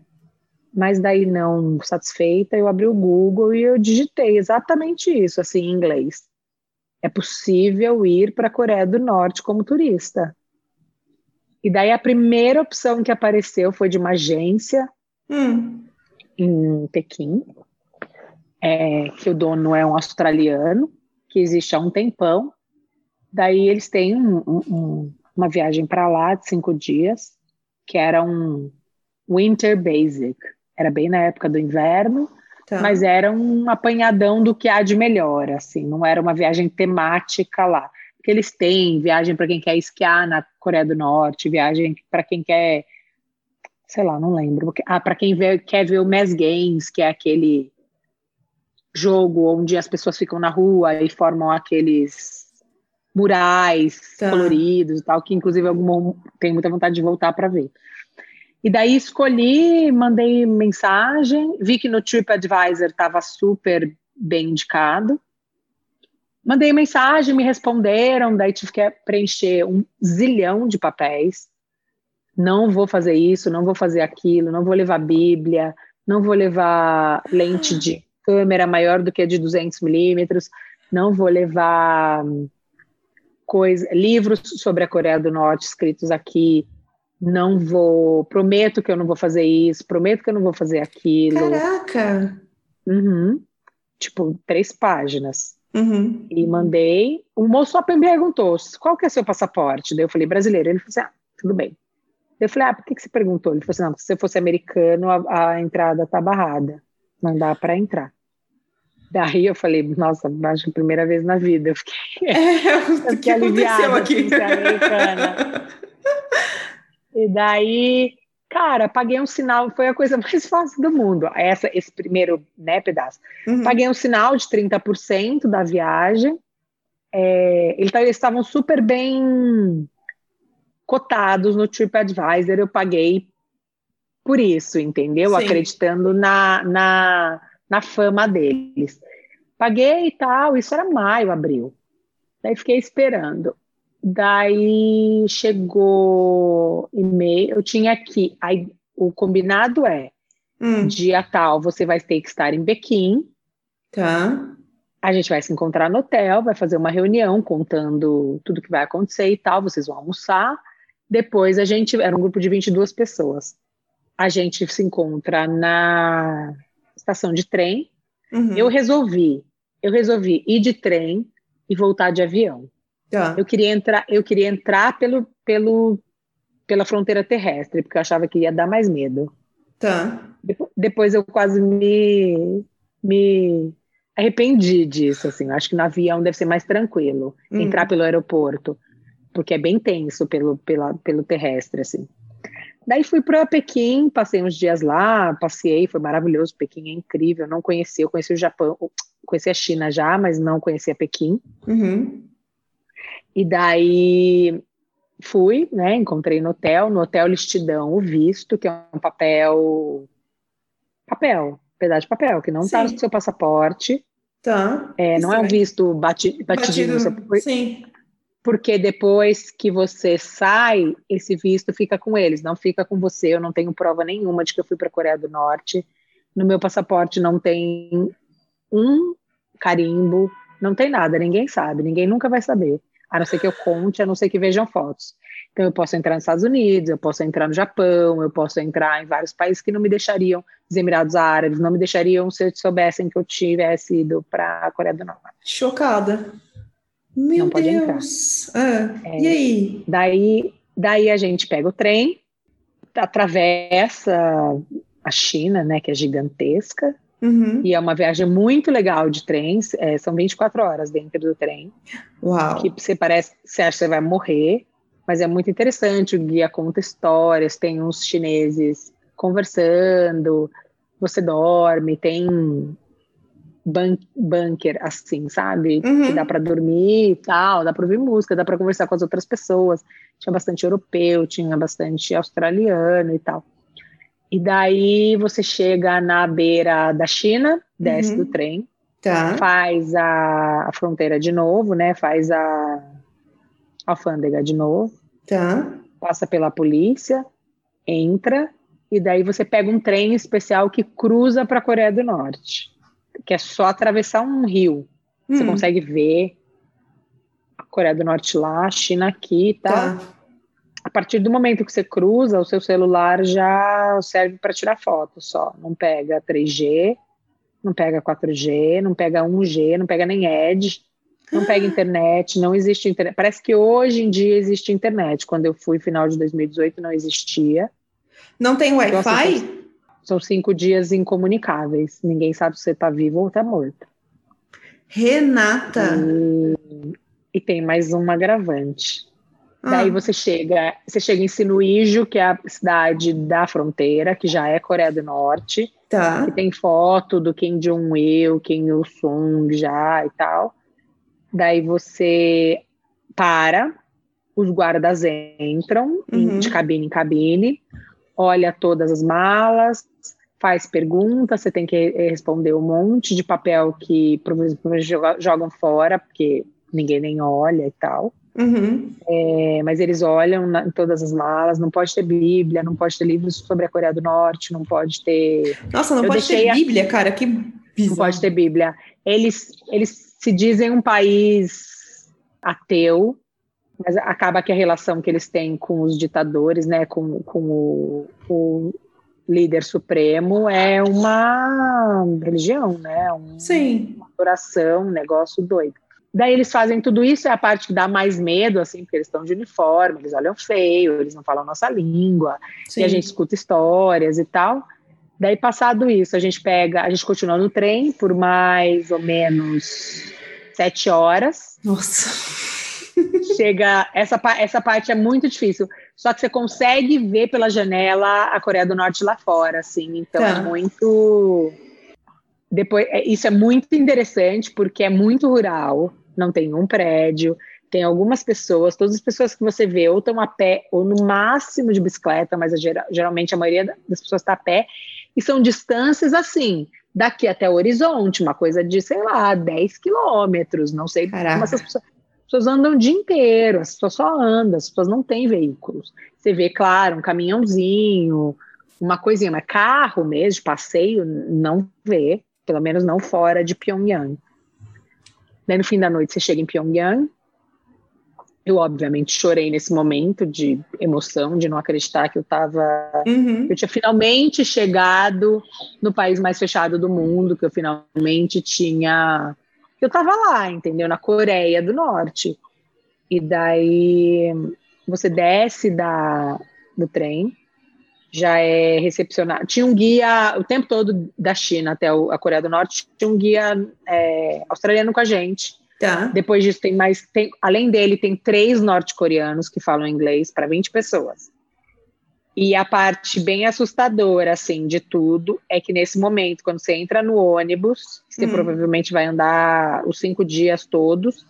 Mas daí, não satisfeita, eu abri o Google e eu digitei exatamente isso, assim, em inglês. É possível ir para a Coreia do Norte como turista. E daí a primeira opção que apareceu foi de uma agência hum. em Pequim, é, que o dono é um australiano, que existe há um tempão. Daí eles têm um, um, uma viagem para lá de cinco dias, que era um Winter Basic. Era bem na época do inverno, tá. mas era um apanhadão do que há de melhor, assim, não era uma viagem temática lá. Porque eles têm viagem para quem quer esquiar na Coreia do Norte, viagem para quem quer, sei lá, não lembro. Ah, para quem vê, quer ver o Mass Games, que é aquele jogo onde as pessoas ficam na rua e formam aqueles murais tá. coloridos e tal, que inclusive alguma, tenho muita vontade de voltar para ver. E daí escolhi, mandei mensagem, vi que no TripAdvisor estava super bem indicado. Mandei mensagem, me responderam, daí tive que preencher um zilhão de papéis. Não vou fazer isso, não vou fazer aquilo, não vou levar Bíblia, não vou levar lente de câmera maior do que a de 200 milímetros, não vou levar coisa, livros sobre a Coreia do Norte escritos aqui. Não vou, prometo que eu não vou fazer isso, prometo que eu não vou fazer aquilo. Caraca! Uhum. Tipo, três páginas. Uhum. E mandei. O moço só me perguntou: qual que é seu passaporte? Daí eu falei, brasileiro. Ele falou assim: ah, tudo bem. Eu falei, ah, por que, que você perguntou? Ele falou assim: não, se você fosse americano, a, a entrada tá barrada. Não dá para entrar. Daí eu falei, nossa, acho que a primeira vez na vida eu fiquei, é, eu fiquei aliviada aqui. Assim, americana. e daí, cara, paguei um sinal, foi a coisa mais fácil do mundo. Essa, esse primeiro né, pedaço. Uhum. Paguei um sinal de 30% da viagem. É, eles estavam super bem cotados no TripAdvisor, eu paguei por isso, entendeu? Sim. Acreditando na, na na fama deles. Paguei e tal, isso era maio, abril. Daí fiquei esperando. Daí chegou e-mail, eu tinha aqui, aí, o combinado é, hum. dia tal, você vai ter que estar em Pequim. Tá. A gente vai se encontrar no hotel, vai fazer uma reunião contando tudo que vai acontecer e tal, vocês vão almoçar. Depois a gente, era um grupo de 22 pessoas. A gente se encontra na estação de trem. Uhum. Eu resolvi, eu resolvi ir de trem e voltar de avião. Tá. Eu queria entrar, eu queria entrar pelo, pelo, pela fronteira terrestre, porque eu achava que ia dar mais medo. Tá. Depois eu quase me, me arrependi disso, assim. Acho que no avião deve ser mais tranquilo hum. entrar pelo aeroporto, porque é bem tenso pelo, pela, pelo terrestre, assim. Daí fui para Pequim, passei uns dias lá, passei, foi maravilhoso. Pequim é incrível, não conheci, eu conheci o Japão, conheci a China já, mas não conhecia Pequim. Uhum. E daí fui, né? Encontrei no hotel, no hotel eles te dão o visto, que é um papel. Papel, pedaço de papel, que não está no seu passaporte. Tá. É, não é um visto bati, batidinho. Batido, sim. Porque depois que você sai, esse visto fica com eles, não fica com você. Eu não tenho prova nenhuma de que eu fui para a Coreia do Norte. No meu passaporte não tem um carimbo, não tem nada, ninguém sabe, ninguém nunca vai saber a não ser que eu conte, a não ser que vejam fotos. Então, eu posso entrar nos Estados Unidos, eu posso entrar no Japão, eu posso entrar em vários países que não me deixariam, os Emirados Árabes, não me deixariam se soubessem que eu tivesse ido para a Coreia do Norte. Chocada. Meu não Deus. Ah, é, e aí? Daí, daí a gente pega o trem, atravessa a China, né, que é gigantesca, Uhum. E é uma viagem muito legal de trens, é, são 24 horas dentro do trem. Uau. Que você parece, você acha que você vai morrer, mas é muito interessante. O guia conta histórias, tem uns chineses conversando, você dorme, tem bun bunker assim, sabe? Uhum. Que dá para dormir e tal, dá para ouvir música, dá para conversar com as outras pessoas. Tinha bastante europeu, tinha bastante australiano e tal. E daí você chega na beira da China, desce uhum. do trem, tá. faz a, a, fronteira de novo, né? Faz a alfândega de novo. Tá. Passa pela polícia, entra, e daí você pega um trem especial que cruza para a Coreia do Norte, que é só atravessar um rio. Hum. Você consegue ver a Coreia do Norte lá, a China aqui e tal. Tá a partir do momento que você cruza, o seu celular já serve para tirar foto só. Não pega 3G, não pega 4G, não pega 1G, não pega nem Edge, não pega internet, não existe internet. Parece que hoje em dia existe internet. Quando eu fui final de 2018 não existia. Não tem Wi-Fi? Então, assim, são cinco dias incomunicáveis. Ninguém sabe se você está vivo ou está morto. Renata. E, e tem mais um agravante. Daí ah. você chega, você chega em Sinuíjo, que é a cidade da fronteira, que já é Coreia do Norte. Tá. Que tem foto do Kim Jong-il, Kim Il-sung já e tal. Daí você para, os guardas entram uhum. de cabine em cabine, olha todas as malas, faz perguntas, você tem que responder um monte de papel que provavelmente jogam fora, porque ninguém nem olha e tal. Uhum. É, mas eles olham na, em todas as malas, não pode ter Bíblia, não pode ter livros sobre a Coreia do Norte, não pode ter. Nossa, não Eu pode ter Bíblia, cara, que bizarro. Não pode ter Bíblia. Eles, eles se dizem um país ateu, mas acaba que a relação que eles têm com os ditadores, né, com, com o, o líder supremo, é uma religião, né? Um, Sim. Uma adoração, um negócio doido. Daí eles fazem tudo isso, é a parte que dá mais medo, assim, porque eles estão de uniforme, eles olham feio, eles não falam nossa língua, Sim. e a gente escuta histórias e tal. Daí, passado isso, a gente pega, a gente continua no trem por mais ou menos sete horas. Nossa. Chega, essa, essa parte é muito difícil. Só que você consegue ver pela janela a Coreia do Norte lá fora, assim. Então é tá. é muito. Depois, é, isso é muito interessante porque é muito rural não tem um prédio, tem algumas pessoas, todas as pessoas que você vê ou estão a pé ou no máximo de bicicleta, mas geralmente a maioria das pessoas está a pé, e são distâncias assim, daqui até o horizonte, uma coisa de, sei lá, 10 quilômetros, não sei Caraca. como essas pessoas, as pessoas andam o dia inteiro, as pessoas só andam, as pessoas não têm veículos. Você vê, claro, um caminhãozinho, uma coisinha, mas carro mesmo, passeio, não vê, pelo menos não fora de Pyongyang. Daí no fim da noite você chega em Pyongyang. Eu, obviamente, chorei nesse momento de emoção, de não acreditar que eu estava. Uhum. Eu tinha finalmente chegado no país mais fechado do mundo, que eu finalmente tinha. Eu estava lá, entendeu? Na Coreia do Norte. E daí você desce da, do trem, já é recepcionado. Tinha um guia o tempo todo da China até a Coreia do Norte, tinha um guia é, australiano com a gente. Tá. Depois disso, tem mais. Tem, além dele, tem três norte-coreanos que falam inglês para 20 pessoas. E a parte bem assustadora, assim, de tudo, é que nesse momento, quando você entra no ônibus, você hum. provavelmente vai andar os cinco dias todos,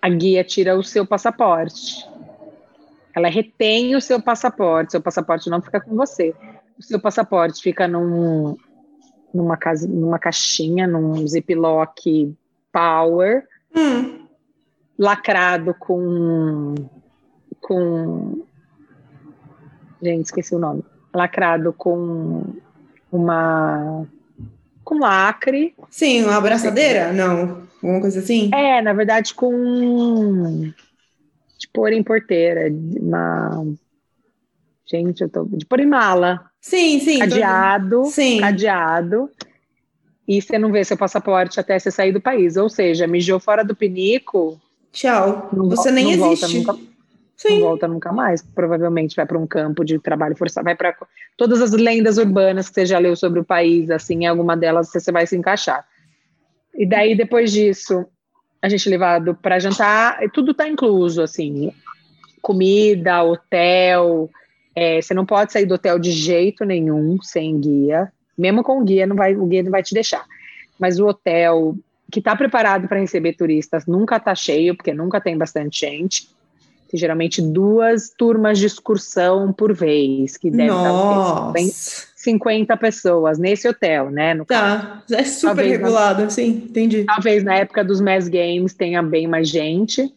a guia tira o seu passaporte. Ela retém o seu passaporte, seu passaporte não fica com você. O seu passaporte fica num, numa, casa, numa caixinha, num ziplock power, hum. lacrado com, com. Gente, esqueci o nome. Lacrado com uma. Com lacre. Sim, uma abraçadeira? Não. Alguma coisa assim? É, na verdade, com de pôr em porteira, uma. Gente, eu tô. De pôr em mala. Sim, sim. Cadeado. Sim. Cadeado. E você não vê seu passaporte até você sair do país. Ou seja, mijou fora do pinico. Tchau. você nem não existe. Volta nunca, Sim. Não volta nunca mais. Provavelmente vai para um campo de trabalho forçado. Vai para todas as lendas urbanas que você já leu sobre o país. Assim, em alguma delas você vai se encaixar. E daí, depois disso, a gente levado para jantar, tudo está incluso, assim, comida, hotel. É, você não pode sair do hotel de jeito nenhum sem guia. Mesmo com guia, não vai, o guia não vai te deixar. Mas o hotel que está preparado para receber turistas nunca está cheio, porque nunca tem bastante gente. Tem geralmente duas turmas de excursão por vez, que devem Nossa. estar 50 pessoas nesse hotel, né? No tá, caso. é super talvez regulado, na, sim, entendi. Talvez na época dos Mass Games tenha bem mais gente.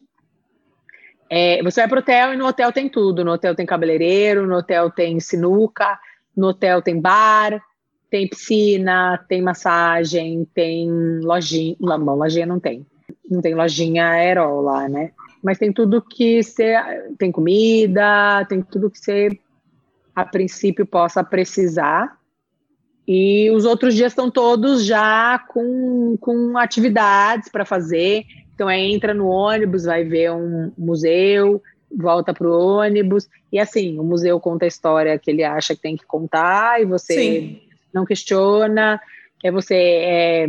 É, você vai pro hotel e no hotel tem tudo. No hotel tem cabeleireiro, no hotel tem sinuca, no hotel tem bar, tem piscina, tem massagem, tem lojinha. Não, bom, lojinha não tem. Não tem lojinha aerol lá, né? Mas tem tudo que você. Tem comida, tem tudo que você a princípio possa precisar. E os outros dias estão todos já com, com atividades para fazer. Então, é, entra no ônibus, vai ver um museu, volta para o ônibus. E assim, o museu conta a história que ele acha que tem que contar e você Sim. não questiona. É você é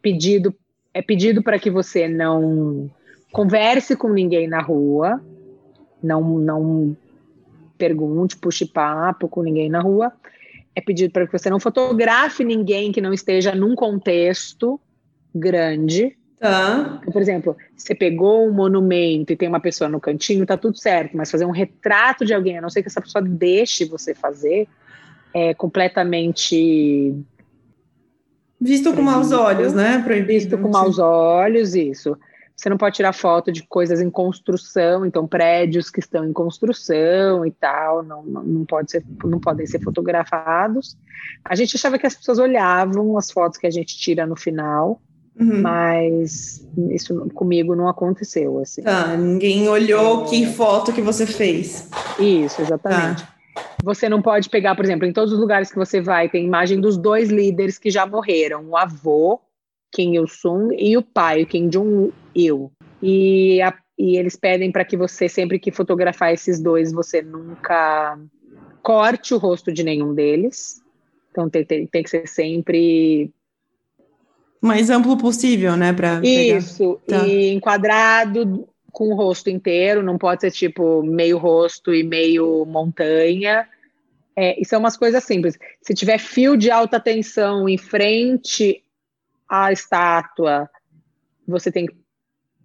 pedido é pedido para que você não converse com ninguém na rua, não não pergunte, puxe papo com ninguém na rua. É pedido para que você não fotografe ninguém que não esteja num contexto grande. Tá. Então, por exemplo, você pegou um monumento e tem uma pessoa no cantinho, tá tudo certo, mas fazer um retrato de alguém, a não ser que essa pessoa deixe você fazer, é completamente. Visto com maus olhos, né? Proibido. Visto com maus olhos, isso. Você não pode tirar foto de coisas em construção, então prédios que estão em construção e tal, não, não, não, pode ser, não podem ser fotografados. A gente achava que as pessoas olhavam as fotos que a gente tira no final, uhum. mas isso comigo não aconteceu. Assim. Tá, ninguém olhou que foto que você fez. Isso, exatamente. Tá. Você não pode pegar, por exemplo, em todos os lugares que você vai, tem imagem dos dois líderes que já morreram, o avô Kim Il-sung e o pai, o Kim Jong-il. E, e eles pedem para que você, sempre que fotografar esses dois, você nunca corte o rosto de nenhum deles. Então tem, tem, tem que ser sempre mais amplo possível, né, para Isso, tá. e enquadrado com o rosto inteiro, não pode ser tipo meio rosto e meio montanha. É, isso é umas coisas simples. Se tiver fio de alta tensão em frente a estátua, você tem que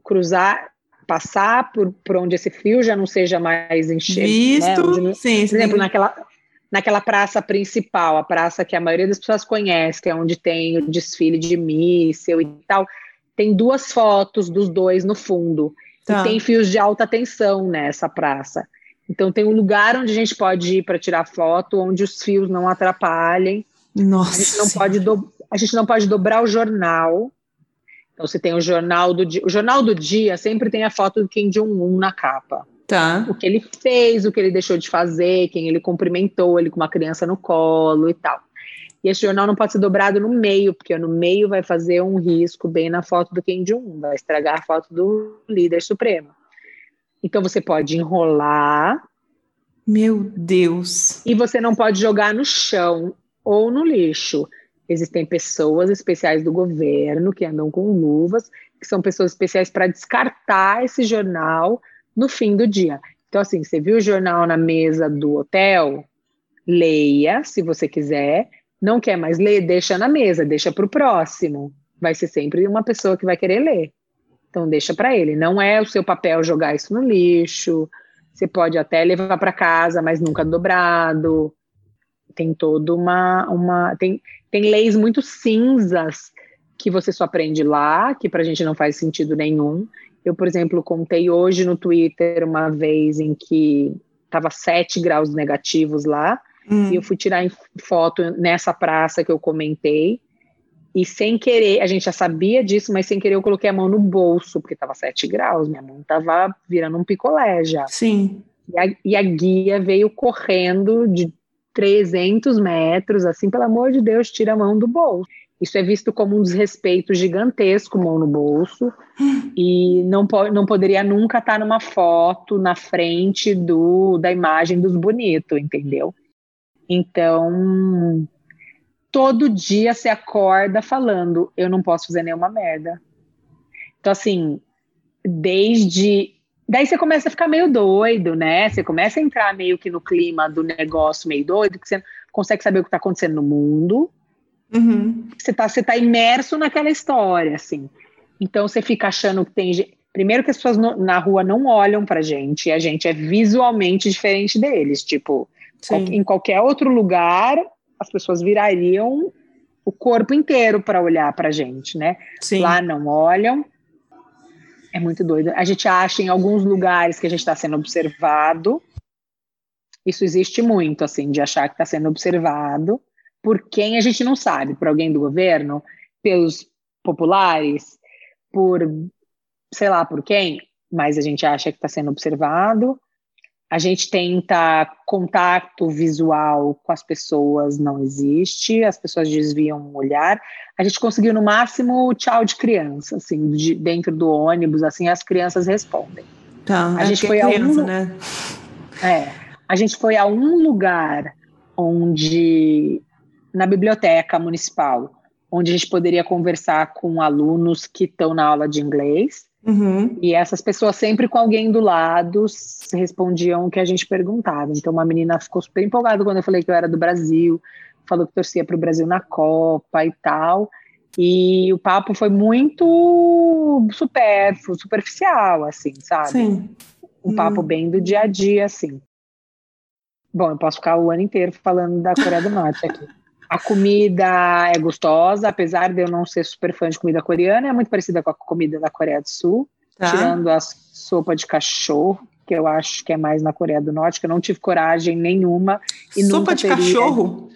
cruzar, passar por, por onde esse fio já não seja mais enchido. Visto, né? sim. Por exemplo, naquela, naquela praça principal, a praça que a maioria das pessoas conhece, que é onde tem o desfile de míssel e tal, tem duas fotos dos dois no fundo. Tá. E tem fios de alta tensão nessa praça. Então tem um lugar onde a gente pode ir para tirar foto, onde os fios não atrapalhem. Nossa. A gente não pode do a gente não pode dobrar o jornal. Então, você tem o jornal do dia. O jornal do dia sempre tem a foto do Kim Jong-un na capa. Tá. O que ele fez, o que ele deixou de fazer, quem ele cumprimentou, ele com uma criança no colo e tal. E esse jornal não pode ser dobrado no meio, porque no meio vai fazer um risco bem na foto do Kim Jong-un, vai estragar a foto do líder supremo. Então você pode enrolar Meu Deus. E você não pode jogar no chão ou no lixo. Existem pessoas especiais do governo que andam com luvas, que são pessoas especiais para descartar esse jornal no fim do dia. Então, assim, você viu o jornal na mesa do hotel? Leia, se você quiser. Não quer mais ler? Deixa na mesa, deixa para o próximo. Vai ser sempre uma pessoa que vai querer ler. Então, deixa para ele. Não é o seu papel jogar isso no lixo. Você pode até levar para casa, mas nunca dobrado. Tem toda uma. uma tem, tem leis muito cinzas que você só aprende lá, que para a gente não faz sentido nenhum. Eu, por exemplo, contei hoje no Twitter uma vez em que estava 7 graus negativos lá, hum. e eu fui tirar foto nessa praça que eu comentei, e sem querer, a gente já sabia disso, mas sem querer eu coloquei a mão no bolso, porque estava 7 graus, minha mão estava virando um picolé já. Sim. E a, e a guia veio correndo de 300 metros, assim, pelo amor de Deus, tira a mão do bolso. Isso é visto como um desrespeito gigantesco, mão no bolso, e não, po não poderia nunca estar numa foto na frente do, da imagem dos bonitos, entendeu? Então, todo dia você acorda falando: eu não posso fazer nenhuma merda. Então, assim, desde Daí você começa a ficar meio doido, né? Você começa a entrar meio que no clima do negócio meio doido, que você consegue saber o que está acontecendo no mundo. Uhum. Você está você tá imerso naquela história, assim. Então você fica achando que tem. Primeiro que as pessoas no, na rua não olham pra gente, e a gente é visualmente diferente deles. Tipo, Sim. em qualquer outro lugar, as pessoas virariam o corpo inteiro para olhar pra gente, né? Sim. Lá não olham. É muito doido. A gente acha em alguns lugares que a gente está sendo observado. Isso existe muito, assim, de achar que está sendo observado por quem a gente não sabe, por alguém do governo, pelos populares, por sei lá por quem, mas a gente acha que está sendo observado. A gente tenta contato visual com as pessoas, não existe, as pessoas desviam o olhar. A gente conseguiu no máximo tchau de criança, assim, de, dentro do ônibus, assim, as crianças respondem. Tá, a é gente foi criança, a um, né? É, a gente foi a um lugar onde na biblioteca municipal, onde a gente poderia conversar com alunos que estão na aula de inglês Uhum. E essas pessoas sempre com alguém do lado respondiam o que a gente perguntava. Então, uma menina ficou super empolgada quando eu falei que eu era do Brasil, falou que torcia para o Brasil na Copa e tal. E o papo foi muito supérfluo, superficial, assim, sabe? Sim. Um hum. papo bem do dia a dia, assim. Bom, eu posso ficar o ano inteiro falando da Coreia do Norte aqui. A comida é gostosa, apesar de eu não ser super fã de comida coreana, é muito parecida com a comida da Coreia do Sul, tá. tirando a sopa de cachorro, que eu acho que é mais na Coreia do Norte, que eu não tive coragem nenhuma e sopa de cachorro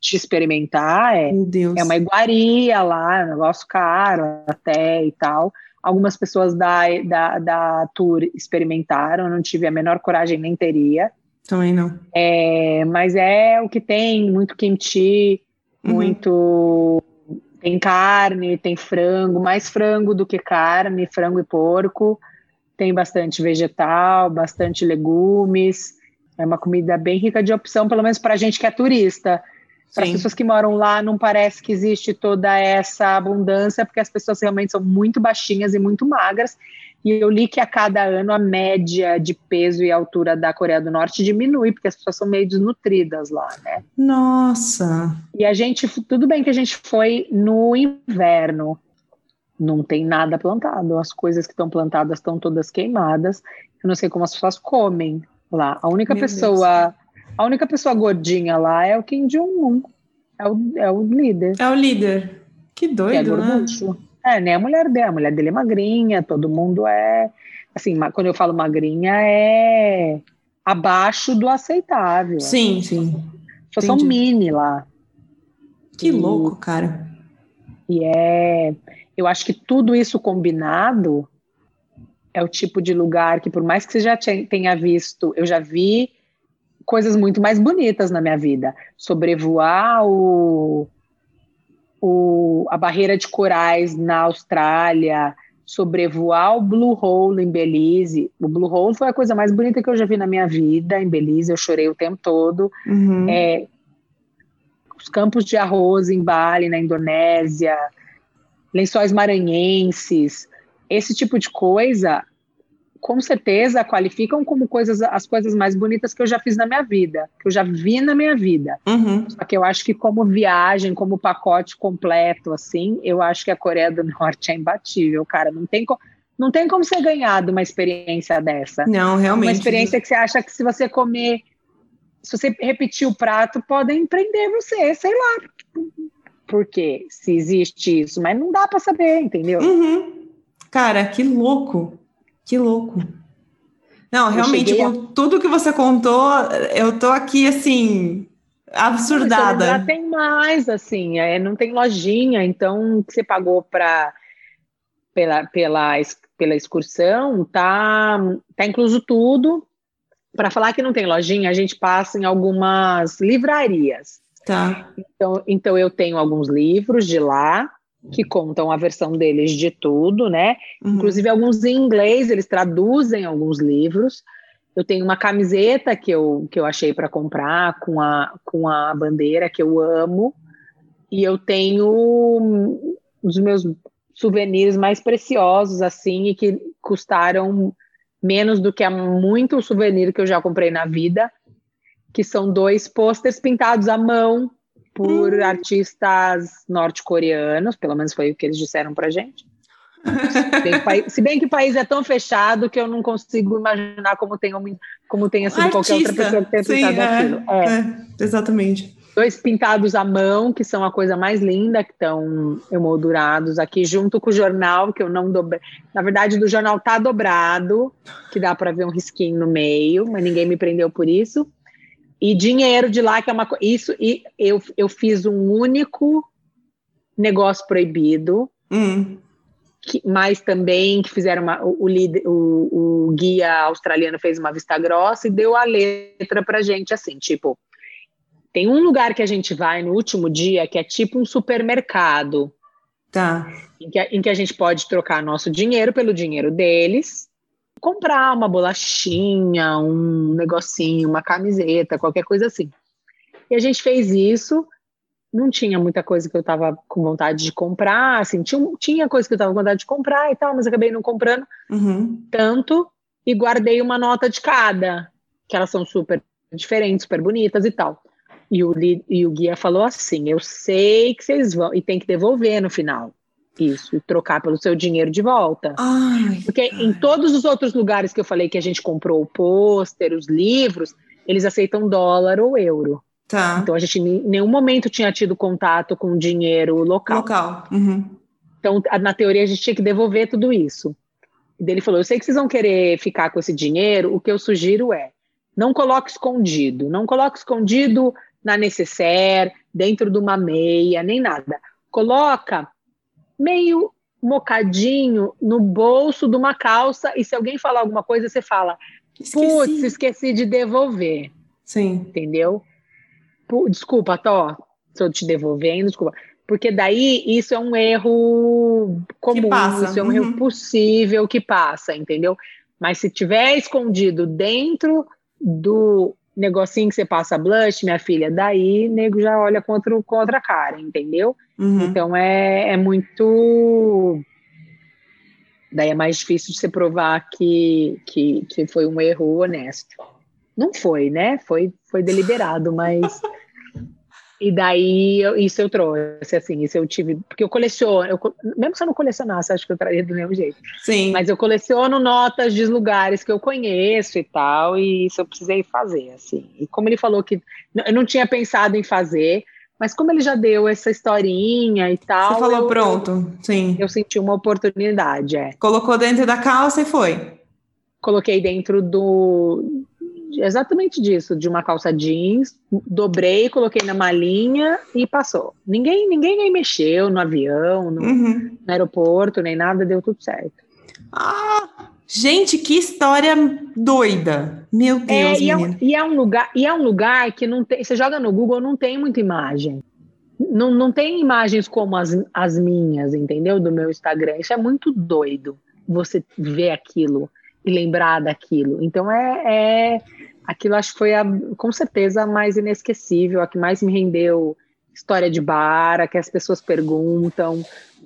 de experimentar, é, Meu Deus. é uma iguaria lá, é um negócio caro até e tal. Algumas pessoas da, da, da tour experimentaram, não tive a menor coragem, nem teria. Também não. É, mas é o que tem, muito kimchi, uhum. muito. Tem carne, tem frango, mais frango do que carne, frango e porco. Tem bastante vegetal, bastante legumes. É uma comida bem rica de opção, pelo menos para a gente que é turista. Para as pessoas que moram lá, não parece que existe toda essa abundância, porque as pessoas realmente são muito baixinhas e muito magras. E eu li que a cada ano a média de peso e altura da Coreia do Norte diminui, porque as pessoas são meio desnutridas lá, né? Nossa! E a gente, tudo bem que a gente foi no inverno, não tem nada plantado, as coisas que estão plantadas estão todas queimadas. Eu não sei como as pessoas comem lá. A única Meu pessoa, Deus. a única pessoa gordinha lá é o Kim Jong-un. É o, é o líder. É o líder. Que doido, que é né? É, nem a mulher dele, a mulher dele é magrinha, todo mundo é. Assim, quando eu falo magrinha, é abaixo do aceitável. Sim, assim. sim. Só são mini lá. Que e, louco, cara. E é. Eu acho que tudo isso combinado é o tipo de lugar que, por mais que você já tenha visto, eu já vi coisas muito mais bonitas na minha vida. Sobrevoar o, o, a barreira de corais na Austrália, sobrevoar o Blue Hole em Belize. O Blue Hole foi a coisa mais bonita que eu já vi na minha vida em Belize. Eu chorei o tempo todo. Uhum. É, os campos de arroz em Bali, na Indonésia, lençóis maranhenses, esse tipo de coisa, com certeza qualificam como coisas as coisas mais bonitas que eu já fiz na minha vida, que eu já vi na minha vida. Uhum. Só que eu acho que como viagem, como pacote completo, assim, eu acho que a Coreia do Norte é imbatível, cara. Não tem como não tem como ser ganhado uma experiência dessa. Não, realmente. Uma experiência que você acha que se você comer, se você repetir o prato, podem prender você, sei lá. Por quê? Se existe isso, mas não dá para saber, entendeu? Uhum. Cara, que louco. Que louco. Não, realmente, com a... tudo que você contou, eu tô aqui assim, absurdada. Já tem mais, assim, é, não tem lojinha, então o que você pagou para pela, pela, pela excursão, tá, tá incluso tudo. Para falar que não tem lojinha, a gente passa em algumas livrarias. Tá. Então, então eu tenho alguns livros de lá, que contam a versão deles de tudo, né? Uhum. Inclusive alguns em inglês, eles traduzem alguns livros. Eu tenho uma camiseta que eu, que eu achei para comprar com a, com a bandeira que eu amo. E eu tenho os meus souvenirs mais preciosos, assim, e que custaram menos do que muito souvenir que eu já comprei na vida, que são dois pôsteres pintados à mão por hum. artistas norte-coreanos, pelo menos foi o que eles disseram pra gente. Se bem, que o país é tão fechado que eu não consigo imaginar como tenha, como tenha sido Artista. qualquer outra pessoa que tenha Sim, pintado é, aquilo. É. É, exatamente. Dois pintados à mão, que são a coisa mais linda, que estão emoldurados aqui, junto com o jornal, que eu não dobrei. Na verdade, do jornal tá dobrado, que dá para ver um risquinho no meio, mas ninguém me prendeu por isso e dinheiro de lá, que é uma coisa. Isso, e eu, eu fiz um único negócio proibido, hum. que, mas também que fizeram uma. O, o, o, guia australiano fez uma vista grossa e deu a letra pra gente assim, tipo. Tem um lugar que a gente vai no último dia que é tipo um supermercado. Tá. Em que, em que a gente pode trocar nosso dinheiro pelo dinheiro deles comprar uma bolachinha, um negocinho, uma camiseta, qualquer coisa assim. E a gente fez isso. Não tinha muita coisa que eu estava com vontade de comprar, assim, tinha, tinha coisa que eu estava com vontade de comprar e tal, mas acabei não comprando uhum. tanto e guardei uma nota de cada, que elas são super diferentes, super bonitas e tal. E o, e o guia falou assim: Eu sei que vocês vão, e tem que devolver no final. Isso, e trocar pelo seu dinheiro de volta. Ai, Porque em todos os outros lugares que eu falei que a gente comprou o pôster, os livros, eles aceitam dólar ou euro. Tá. Então a gente em nenhum momento tinha tido contato com dinheiro local. Local. Uhum. Então, na teoria, a gente tinha que devolver tudo isso. E ele falou: Eu sei que vocês vão querer ficar com esse dinheiro, o que eu sugiro é não coloque escondido, não coloque escondido na necessaire, dentro de uma meia, nem nada. Coloca meio mocadinho no bolso de uma calça e se alguém falar alguma coisa, você fala, putz, esqueci de devolver. Sim. Entendeu? Desculpa, Tó, se eu te devolvendo, desculpa. Porque daí isso é um erro comum, isso é um uhum. erro possível que passa, entendeu? Mas se tiver escondido dentro do negocinho que você passa blush, minha filha, daí nego já olha com, outro, com outra cara, entendeu? Uhum. Então é, é muito. Daí é mais difícil de você provar que, que, que foi um erro honesto. Não foi, né? Foi, foi deliberado, mas E daí, eu, isso eu trouxe, assim, isso eu tive, porque eu coleciono, eu, mesmo se eu não colecionasse, acho que eu traria do mesmo jeito. Sim. Mas eu coleciono notas de lugares que eu conheço e tal, e isso eu precisei fazer, assim. E como ele falou que eu não tinha pensado em fazer, mas como ele já deu essa historinha e tal. Você falou eu, pronto, sim. Eu senti uma oportunidade, é. Colocou dentro da calça e foi. Coloquei dentro do, exatamente disso, de uma calça jeans, dobrei, coloquei na malinha e passou. Ninguém, ninguém nem mexeu no avião, no, uhum. no aeroporto, nem nada, deu tudo certo. Ah, gente, que história doida! Meu Deus, é, e, é um, e, é, um lugar, e é um lugar que não tem. Você joga no Google, não tem muita imagem. não, não tem imagens como as, as minhas, entendeu? Do meu Instagram. Isso é muito doido, você ver aquilo e lembrar daquilo. Então é, é aquilo acho que foi a, com certeza a mais inesquecível, a que mais me rendeu história de bar, a que as pessoas perguntam,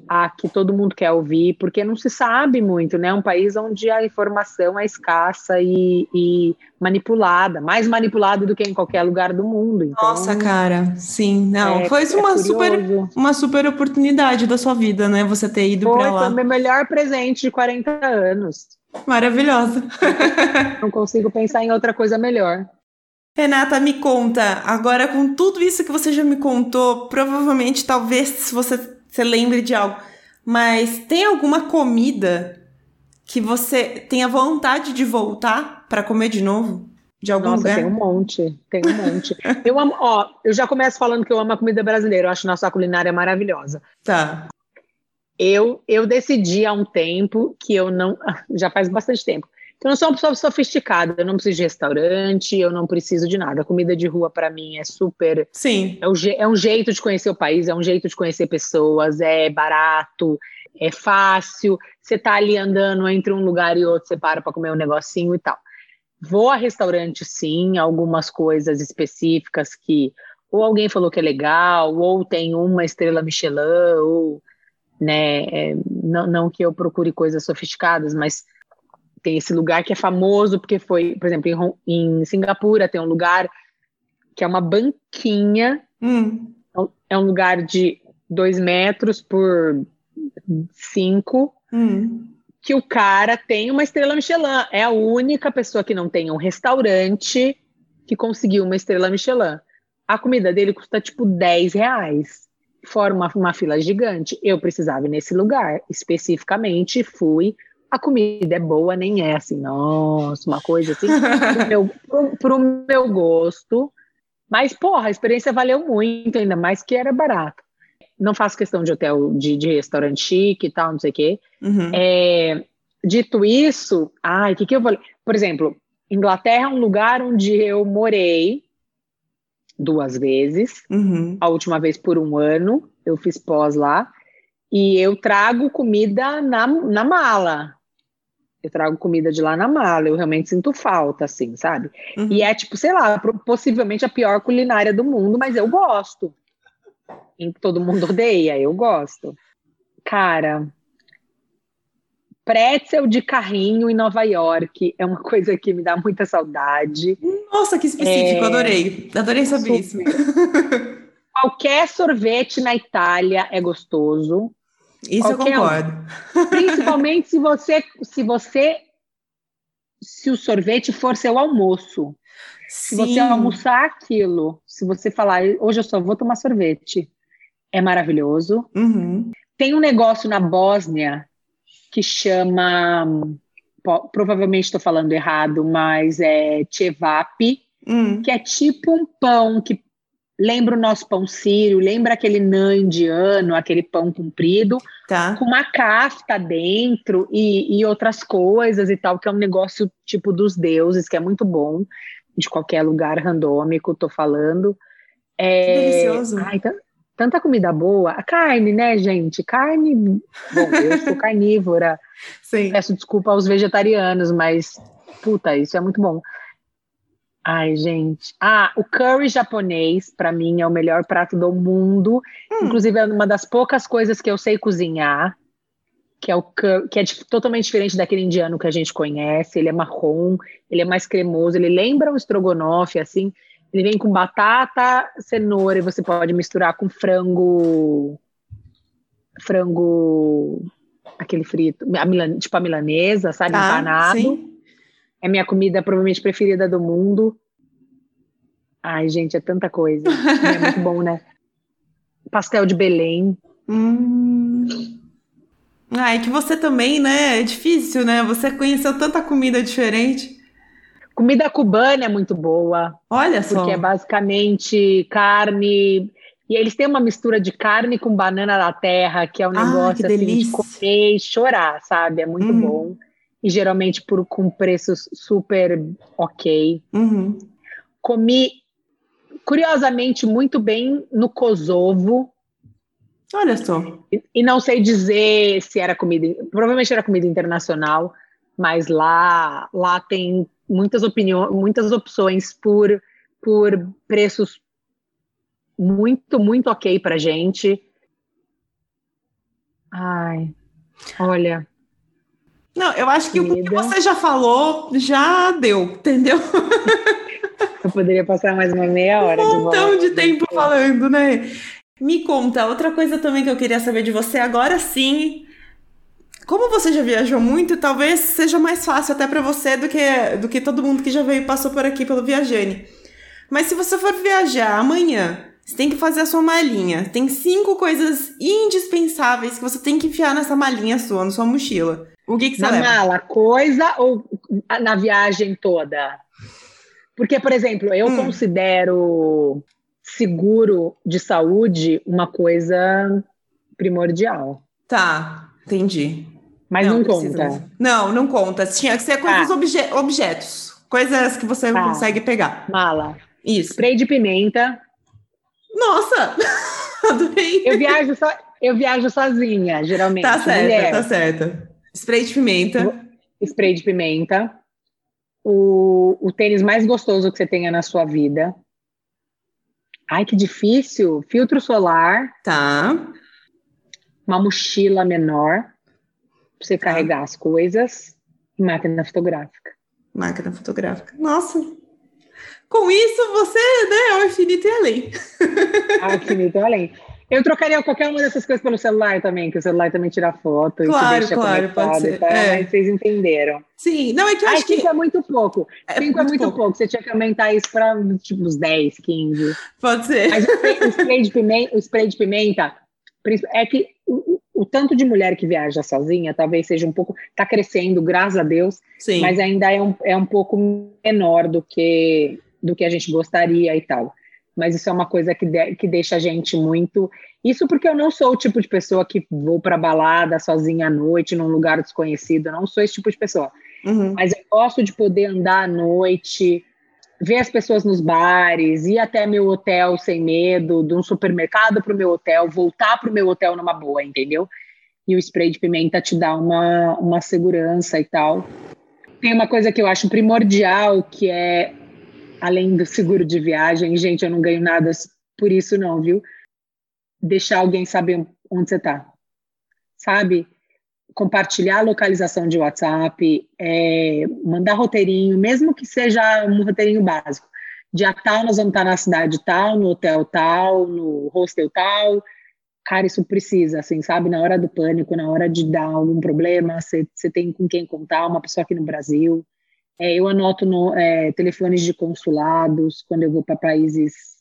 a que todo mundo quer ouvir, porque não se sabe muito, né? É um país onde a informação é escassa e, e manipulada, mais manipulada do que em qualquer lugar do mundo. Então, Nossa, cara, sim, não, é, foi é uma super uma super oportunidade da sua vida, né? Você ter ido para lá. Foi o meu melhor presente de 40 anos. Maravilhosa. não consigo pensar em outra coisa melhor. Renata, me conta, agora com tudo isso que você já me contou, provavelmente, talvez, se você você lembre de algo. Mas tem alguma comida que você tenha vontade de voltar para comer de novo? De algum Nossa, lugar? tem um monte, tem um monte. eu amo, ó, eu já começo falando que eu amo a comida brasileira, eu acho nossa culinária maravilhosa. Tá. Eu, eu decidi há um tempo que eu não. Já faz bastante tempo então, eu não sou uma pessoa sofisticada, eu não preciso de restaurante, eu não preciso de nada. A comida de rua, para mim, é super. Sim. É, o, é um jeito de conhecer o país, é um jeito de conhecer pessoas, é barato, é fácil. Você tá ali andando entre um lugar e outro, você para para comer um negocinho e tal. Vou a restaurante, sim, algumas coisas específicas que ou alguém falou que é legal, ou tem uma estrela Michelin, ou, né, é, não, não que eu procure coisas sofisticadas, mas tem esse lugar que é famoso porque foi, por exemplo, em, em Singapura tem um lugar que é uma banquinha, hum. é um lugar de dois metros por cinco, hum. que o cara tem uma estrela Michelin. É a única pessoa que não tem um restaurante que conseguiu uma estrela Michelin. A comida dele custa tipo 10 reais. Fora uma, uma fila gigante. Eu precisava ir nesse lugar especificamente, fui a comida é boa, nem é assim, nossa, uma coisa assim, pro meu, pro, pro meu gosto. Mas, porra, a experiência valeu muito, ainda mais que era barato. Não faço questão de hotel, de, de restaurante chique e tal, não sei o quê. Uhum. É, dito isso, ai, o que, que eu vou. Por exemplo, Inglaterra é um lugar onde eu morei duas vezes. Uhum. A última vez por um ano, eu fiz pós lá. E eu trago comida na, na mala. Eu trago comida de lá na mala, eu realmente sinto falta, assim, sabe? Uhum. E é tipo, sei lá, possivelmente a pior culinária do mundo, mas eu gosto. Todo mundo odeia, eu gosto. Cara, pretzel de carrinho em Nova York é uma coisa que me dá muita saudade. Nossa, que específico, é... adorei. Adorei saber isso. Qualquer sorvete na Itália é gostoso. Isso Qualquer eu concordo. Principalmente se você, se você, se o sorvete for seu almoço. Sim. Se você almoçar aquilo, se você falar, hoje eu só vou tomar sorvete, é maravilhoso. Uhum. Tem um negócio na Bósnia que chama, provavelmente estou falando errado, mas é chevap, hum. que é tipo um pão que lembra o nosso pão sírio, lembra aquele nã indiano, aquele pão comprido, tá. com uma cafta dentro e, e, outras coisas e tal, que é um negócio tipo dos deuses, que é muito bom, de qualquer lugar randômico, tô falando. É... Que delicioso. Ai, tanta comida boa. A carne, né, gente? Carne. Bom, eu sou carnívora. Sim. Peço desculpa aos vegetarianos, mas puta, isso é muito bom. Ai, gente. Ah, o curry japonês, para mim, é o melhor prato do mundo. Hum. Inclusive, é uma das poucas coisas que eu sei cozinhar. Que é, o curry, que é totalmente diferente daquele indiano que a gente conhece. Ele é marrom, ele é mais cremoso, ele lembra um estrogonofe, assim. Ele vem com batata, cenoura, e você pode misturar com frango. Frango. Aquele frito, a milan, tipo a milanesa, sabe? Tá, Empanado. Sim. É minha comida provavelmente preferida do mundo. Ai, gente, é tanta coisa. é muito bom, né? Pastel de Belém. Hum. Ah, é que você também, né? É difícil, né? Você conheceu tanta comida diferente. Comida cubana é muito boa. Olha só. Porque é basicamente carne. E eles têm uma mistura de carne com banana da terra, que é um negócio ah, assim, de comer e chorar, sabe? É muito hum. bom e geralmente por, com preços super ok. Uhum. Comi curiosamente, muito bem no Kosovo. Olha só. E, e não sei dizer se era comida, provavelmente era comida internacional, mas lá, lá tem muitas opiniões, muitas opções por, por preços muito, muito ok pra gente. Ai, olha. Não, eu acho que o que você já falou já deu, entendeu? Eu poderia passar mais uma meia hora. Um montão de, de tempo falando, né? Me conta, outra coisa também que eu queria saber de você agora sim. Como você já viajou muito, talvez seja mais fácil até para você do que, do que todo mundo que já veio e passou por aqui pelo Viajane. Mas se você for viajar amanhã, você tem que fazer a sua malinha. Tem cinco coisas indispensáveis que você tem que enfiar nessa malinha sua, na sua mochila. O que, que você na leva? mala, coisa ou na viagem toda? Porque, por exemplo, eu hum. considero seguro de saúde uma coisa primordial. Tá, entendi. Mas não, não conta. Não, não conta. Tinha que ser coisas tá. obje objetos. Coisas que você tá. consegue pegar. Mala. Isso. Spray de pimenta. Nossa! Adorei. Eu viajo, so, eu viajo sozinha, geralmente. Tá certo, mulher. tá certo. Spray de pimenta. Spray de pimenta o, o tênis mais gostoso que você tenha na sua vida. Ai, que difícil. Filtro solar. Tá. Uma mochila menor você tá. carregar as coisas. E máquina fotográfica. Máquina fotográfica. Nossa. Com isso, você, né, é o infinito e além. É o infinito e além. Eu trocaria qualquer uma dessas coisas pelo celular também, que o celular também tira foto claro, e deixa claro, pode ser. Tá? É. Mas vocês entenderam. Sim, não, é que eu Ai, acho que... é muito pouco. É cinco é muito, pouco. pouco. Você tinha que aumentar isso para tipo uns 10, 15. Pode ser. Mas o spray, o spray de, pimenta, o spray de pimenta é que o, tanto de mulher que viaja sozinha talvez seja um pouco. Está crescendo, graças a Deus, Sim. mas ainda é um, é um pouco menor do que, do que a gente gostaria e tal mas isso é uma coisa que, de, que deixa a gente muito. Isso porque eu não sou o tipo de pessoa que vou para balada sozinha à noite, num lugar desconhecido, eu não sou esse tipo de pessoa. Uhum. Mas eu gosto de poder andar à noite, ver as pessoas nos bares, ir até meu hotel sem medo, de um supermercado para o meu hotel, voltar para o meu hotel numa boa, entendeu? E o spray de pimenta te dá uma, uma segurança e tal. Tem uma coisa que eu acho primordial, que é além do seguro de viagem, gente, eu não ganho nada por isso não, viu? Deixar alguém saber onde você está, sabe? Compartilhar a localização de WhatsApp, é, mandar roteirinho, mesmo que seja um roteirinho básico. Dia tal, nós vamos estar na cidade tal, no hotel tal, no hostel tal. Cara, isso precisa, assim, sabe? Na hora do pânico, na hora de dar algum problema, você tem com quem contar, uma pessoa aqui no Brasil. É, eu anoto no, é, telefones de consulados quando eu vou para países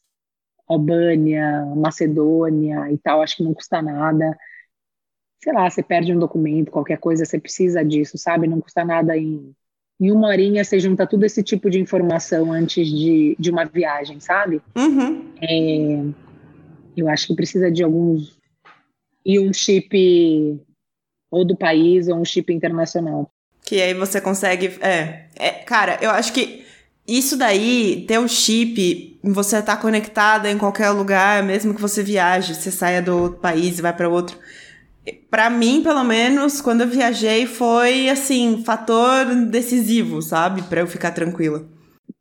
Albânia, Macedônia e tal, acho que não custa nada. Sei lá, você perde um documento, qualquer coisa, você precisa disso, sabe? Não custa nada em, em uma horinha você junta tudo esse tipo de informação antes de, de uma viagem, sabe? Uhum. É, eu acho que precisa de alguns. E um chip ou do país ou um chip internacional. Que aí você consegue. É, é, cara, eu acho que isso daí, ter o chip, você tá conectada em qualquer lugar, mesmo que você viaje, você saia do país e vai para outro. Para mim, pelo menos, quando eu viajei, foi assim, fator decisivo, sabe? Para eu ficar tranquila.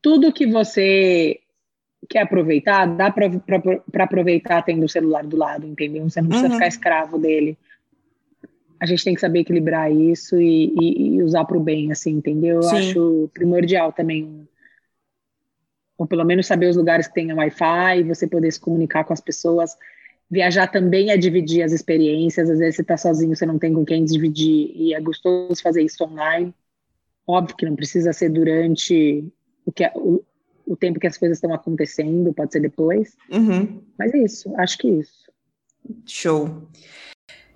Tudo que você quer aproveitar, dá para aproveitar tendo o celular do lado, entendeu? Você não precisa uhum. ficar escravo dele a gente tem que saber equilibrar isso e, e, e usar para o bem, assim, entendeu? Eu Sim. acho primordial também, ou pelo menos saber os lugares que tem Wi-Fi, você poder se comunicar com as pessoas. Viajar também é dividir as experiências, às vezes você está sozinho, você não tem com quem dividir, e é gostoso fazer isso online. Óbvio que não precisa ser durante o, que, o, o tempo que as coisas estão acontecendo, pode ser depois. Uhum. Mas é isso, acho que é isso. Show.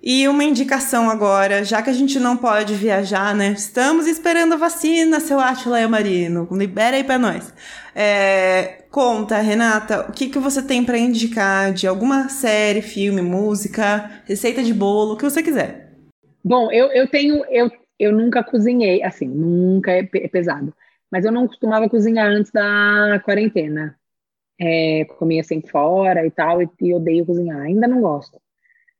E uma indicação agora, já que a gente não pode viajar, né? Estamos esperando a vacina, seu Atila Marino. Libera aí para nós. É, conta, Renata, o que, que você tem para indicar de alguma série, filme, música, receita de bolo, o que você quiser. Bom, eu, eu tenho. Eu, eu nunca cozinhei, assim, nunca é, é pesado. Mas eu não costumava cozinhar antes da quarentena. é, comia sempre fora e tal, e, e odeio cozinhar. Ainda não gosto.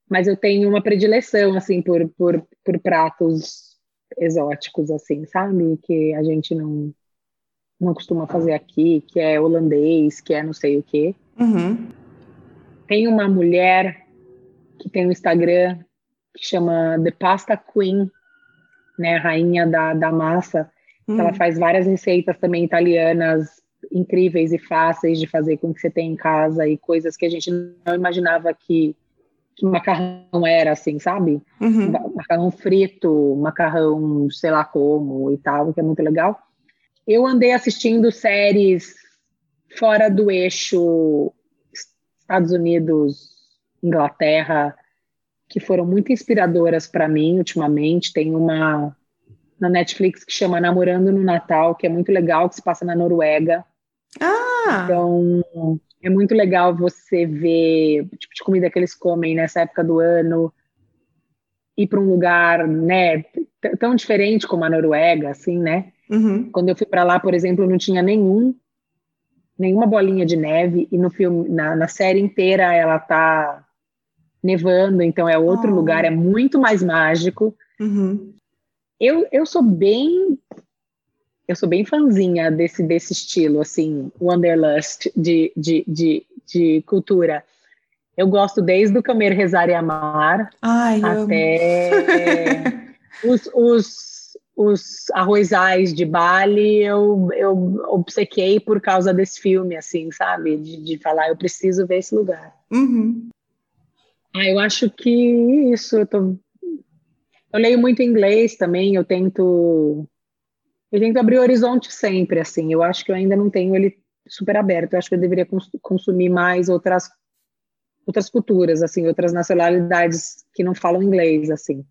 Mas eu tenho uma predileção, assim, por, por, por pratos exóticos, assim, sabe? Que a gente não, não costuma fazer aqui, que é holandês, que é não sei o quê. Uhum. Tem uma mulher que tem um Instagram que chama The Pasta Queen, né? Rainha da, da massa. Uhum. Ela faz várias receitas também italianas incríveis e fáceis de fazer com que você tem em casa e coisas que a gente não imaginava que, que macarrão era assim, sabe? Uhum. Macarrão frito, macarrão sei lá como e tal, que é muito legal. Eu andei assistindo séries fora do eixo Estados Unidos, Inglaterra, que foram muito inspiradoras para mim ultimamente. Tem uma na Netflix que chama Namorando no Natal, que é muito legal, que se passa na Noruega. Ah! Então, é muito legal você ver o tipo de comida que eles comem nessa época do ano, ir para um lugar, né, tão diferente como a Noruega, assim, né? Uhum. Quando eu fui para lá, por exemplo, não tinha nenhum, nenhuma bolinha de neve e no filme, na, na série inteira, ela tá nevando, então é outro oh. lugar, é muito mais mágico. Uhum. Eu, eu sou bem eu sou bem fãzinha desse, desse estilo, assim, Wanderlust de, de, de, de cultura. Eu gosto desde o Comer, Rezar e Amar Ai, até os, os, os arrozais de Bali, eu, eu obcequei por causa desse filme, assim, sabe? De, de falar, eu preciso ver esse lugar. Uhum. Ah, eu acho que isso, eu tô... Eu leio muito inglês também, eu tento eu tento abrir o horizonte sempre, assim. Eu acho que eu ainda não tenho ele super aberto. Eu acho que eu deveria cons consumir mais outras outras culturas, assim, outras nacionalidades que não falam inglês, assim.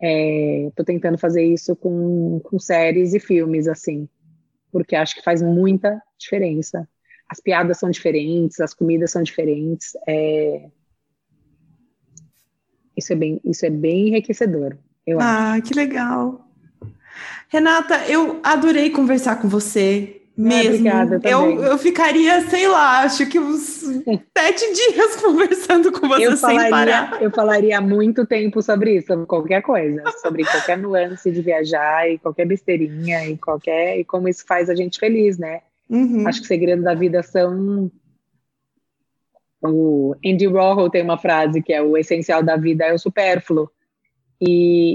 Estou é, tentando fazer isso com, com séries e filmes, assim, porque acho que faz muita diferença. As piadas são diferentes, as comidas são diferentes. É... Isso é bem, isso é bem enriquecedor. Eu ah, acho. que legal. Renata, eu adorei conversar com você. Ah, mesmo. obrigada, eu, eu ficaria, sei lá, acho que uns sete dias conversando com você eu sem falaria, parar. Eu falaria muito tempo sobre isso, sobre qualquer coisa, sobre qualquer nuance de viajar e qualquer besteirinha e qualquer e como isso faz a gente feliz, né? Uhum. Acho que segredos da vida são o Andy Warhol tem uma frase que é o essencial da vida é o supérfluo. E,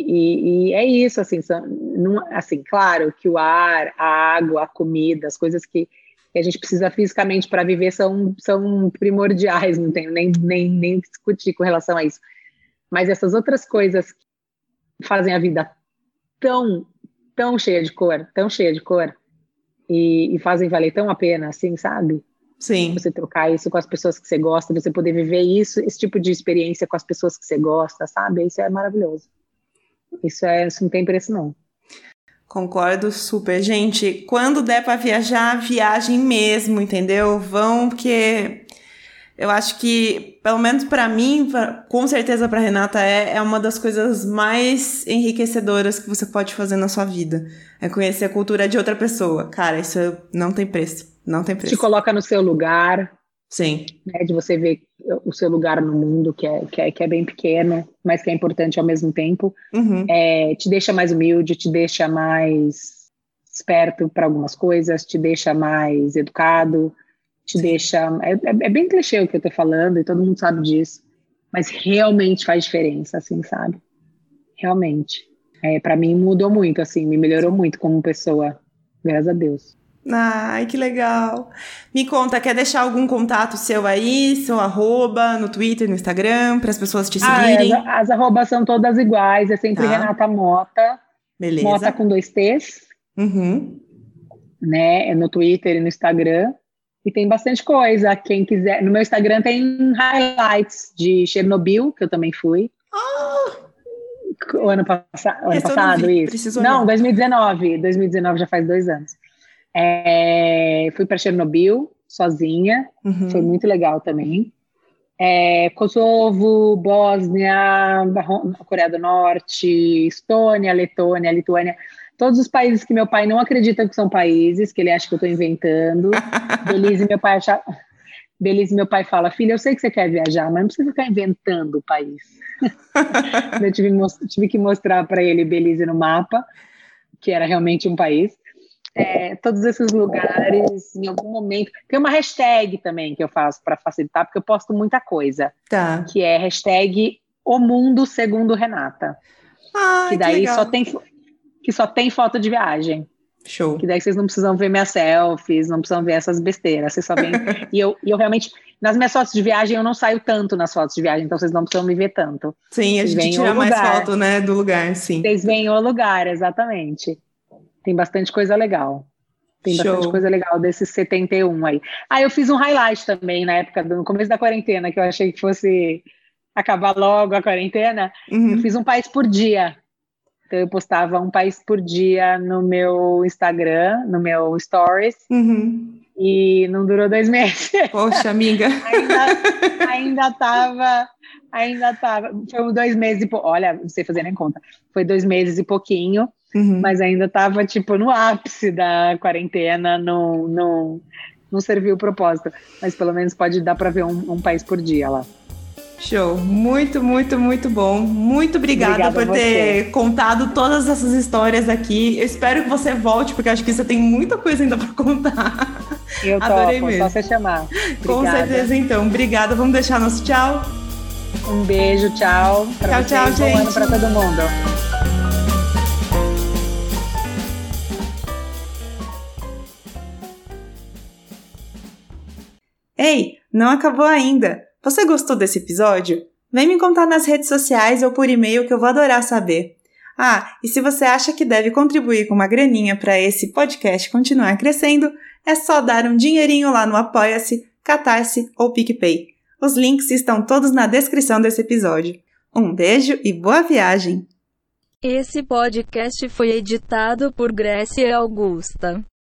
e, e, é isso, assim, são, não, assim, claro que o ar, a água, a comida, as coisas que, que a gente precisa fisicamente para viver são, são primordiais, não tenho nem, nem, nem discutir com relação a isso. Mas essas outras coisas que fazem a vida tão, tão cheia de cor, tão cheia de cor, e, e fazem valer tão a pena, assim, sabe? Sim. Você trocar isso com as pessoas que você gosta, você poder viver isso, esse tipo de experiência com as pessoas que você gosta, sabe? Isso é maravilhoso. Isso, é, isso não tem preço, não. Concordo super. Gente, quando der para viajar, viagem mesmo, entendeu? Vão, porque eu acho que, pelo menos para mim, pra, com certeza para Renata, é, é uma das coisas mais enriquecedoras que você pode fazer na sua vida. É conhecer a cultura de outra pessoa. Cara, isso não tem preço. Não tem preço. Te coloca no seu lugar. Sim. Né, de você ver o seu lugar no mundo, que é, que é, que é bem pequeno, mas que é importante ao mesmo tempo. Uhum. É, te deixa mais humilde, te deixa mais esperto para algumas coisas, te deixa mais educado, te Sim. deixa. É, é, é, bem clichê o que eu tô falando, e todo mundo sabe disso, mas realmente faz diferença, assim, sabe? Realmente. É, para mim mudou muito, assim, me melhorou muito como pessoa, graças a Deus. Ai, que legal. Me conta, quer deixar algum contato seu aí, seu arroba, no Twitter, no Instagram, para as pessoas te seguirem? Ah, as, as arrobas são todas iguais, é sempre tá. Renata Mota. Beleza. Mota com dois T's. Uhum. Né, é no Twitter e no Instagram. E tem bastante coisa. Quem quiser. No meu Instagram tem highlights de Chernobyl, que eu também fui. Oh! O ano, passa ano passado, isso. Não, 2019. 2019 já faz dois anos. É, fui para Chernobyl sozinha, uhum. foi muito legal também. É, Kosovo, Bósnia, Coreia do Norte, Estônia, Letônia, Lituânia, todos os países que meu pai não acredita que são países, que ele acha que eu estou inventando. Belize, meu pai achava, Belize, meu pai fala, filha, eu sei que você quer viajar, mas não precisa ficar inventando o país. eu tive, tive, que mostrar para ele Belize no mapa, que era realmente um país. É, todos esses lugares, em algum momento. Tem uma hashtag também que eu faço para facilitar, porque eu posto muita coisa. Tá. Que é hashtag O Mundo Segundo Renata. Ah, que daí que só tem que só tem foto de viagem. Show. Que daí vocês não precisam ver minhas selfies, não precisam ver essas besteiras. Vocês só veem. e, eu, e eu realmente, nas minhas fotos de viagem, eu não saio tanto nas fotos de viagem, então vocês não precisam me ver tanto. Sim, a gente tira mais foto, né, do lugar, sim. Vocês veem o lugar, exatamente. Tem bastante coisa legal. Tem Show. bastante coisa legal desses 71 aí. Ah, eu fiz um highlight também na época, no começo da quarentena, que eu achei que fosse acabar logo a quarentena. Uhum. Eu fiz um país por dia. Então eu postava um país por dia no meu Instagram, no meu Stories. Uhum. E não durou dois meses. Poxa, amiga. ainda, ainda tava, ainda tava. Foi dois meses e pouco. Olha, não sei fazer nem conta. Foi dois meses e pouquinho, uhum. mas ainda tava tipo no ápice da quarentena, não, não, não serviu o propósito. Mas pelo menos pode dar para ver um, um país por dia lá. Show, muito, muito, muito bom. Muito obrigada, obrigada por ter contado todas essas histórias aqui. Eu espero que você volte, porque acho que você tem muita coisa ainda para contar. Eu Adorei topo, mesmo. só você chamar. Obrigada. Com certeza, então. Obrigada. Vamos deixar nosso tchau. Um beijo, tchau. Tchau, vocês. tchau, gente. Bom ano para todo mundo. Ei, não acabou ainda. Você gostou desse episódio? Vem me contar nas redes sociais ou por e-mail que eu vou adorar saber. Ah, e se você acha que deve contribuir com uma graninha para esse podcast continuar crescendo, é só dar um dinheirinho lá no Apoia-se, Catarse ou PicPay. Os links estão todos na descrição desse episódio. Um beijo e boa viagem! Esse podcast foi editado por Grécia Augusta.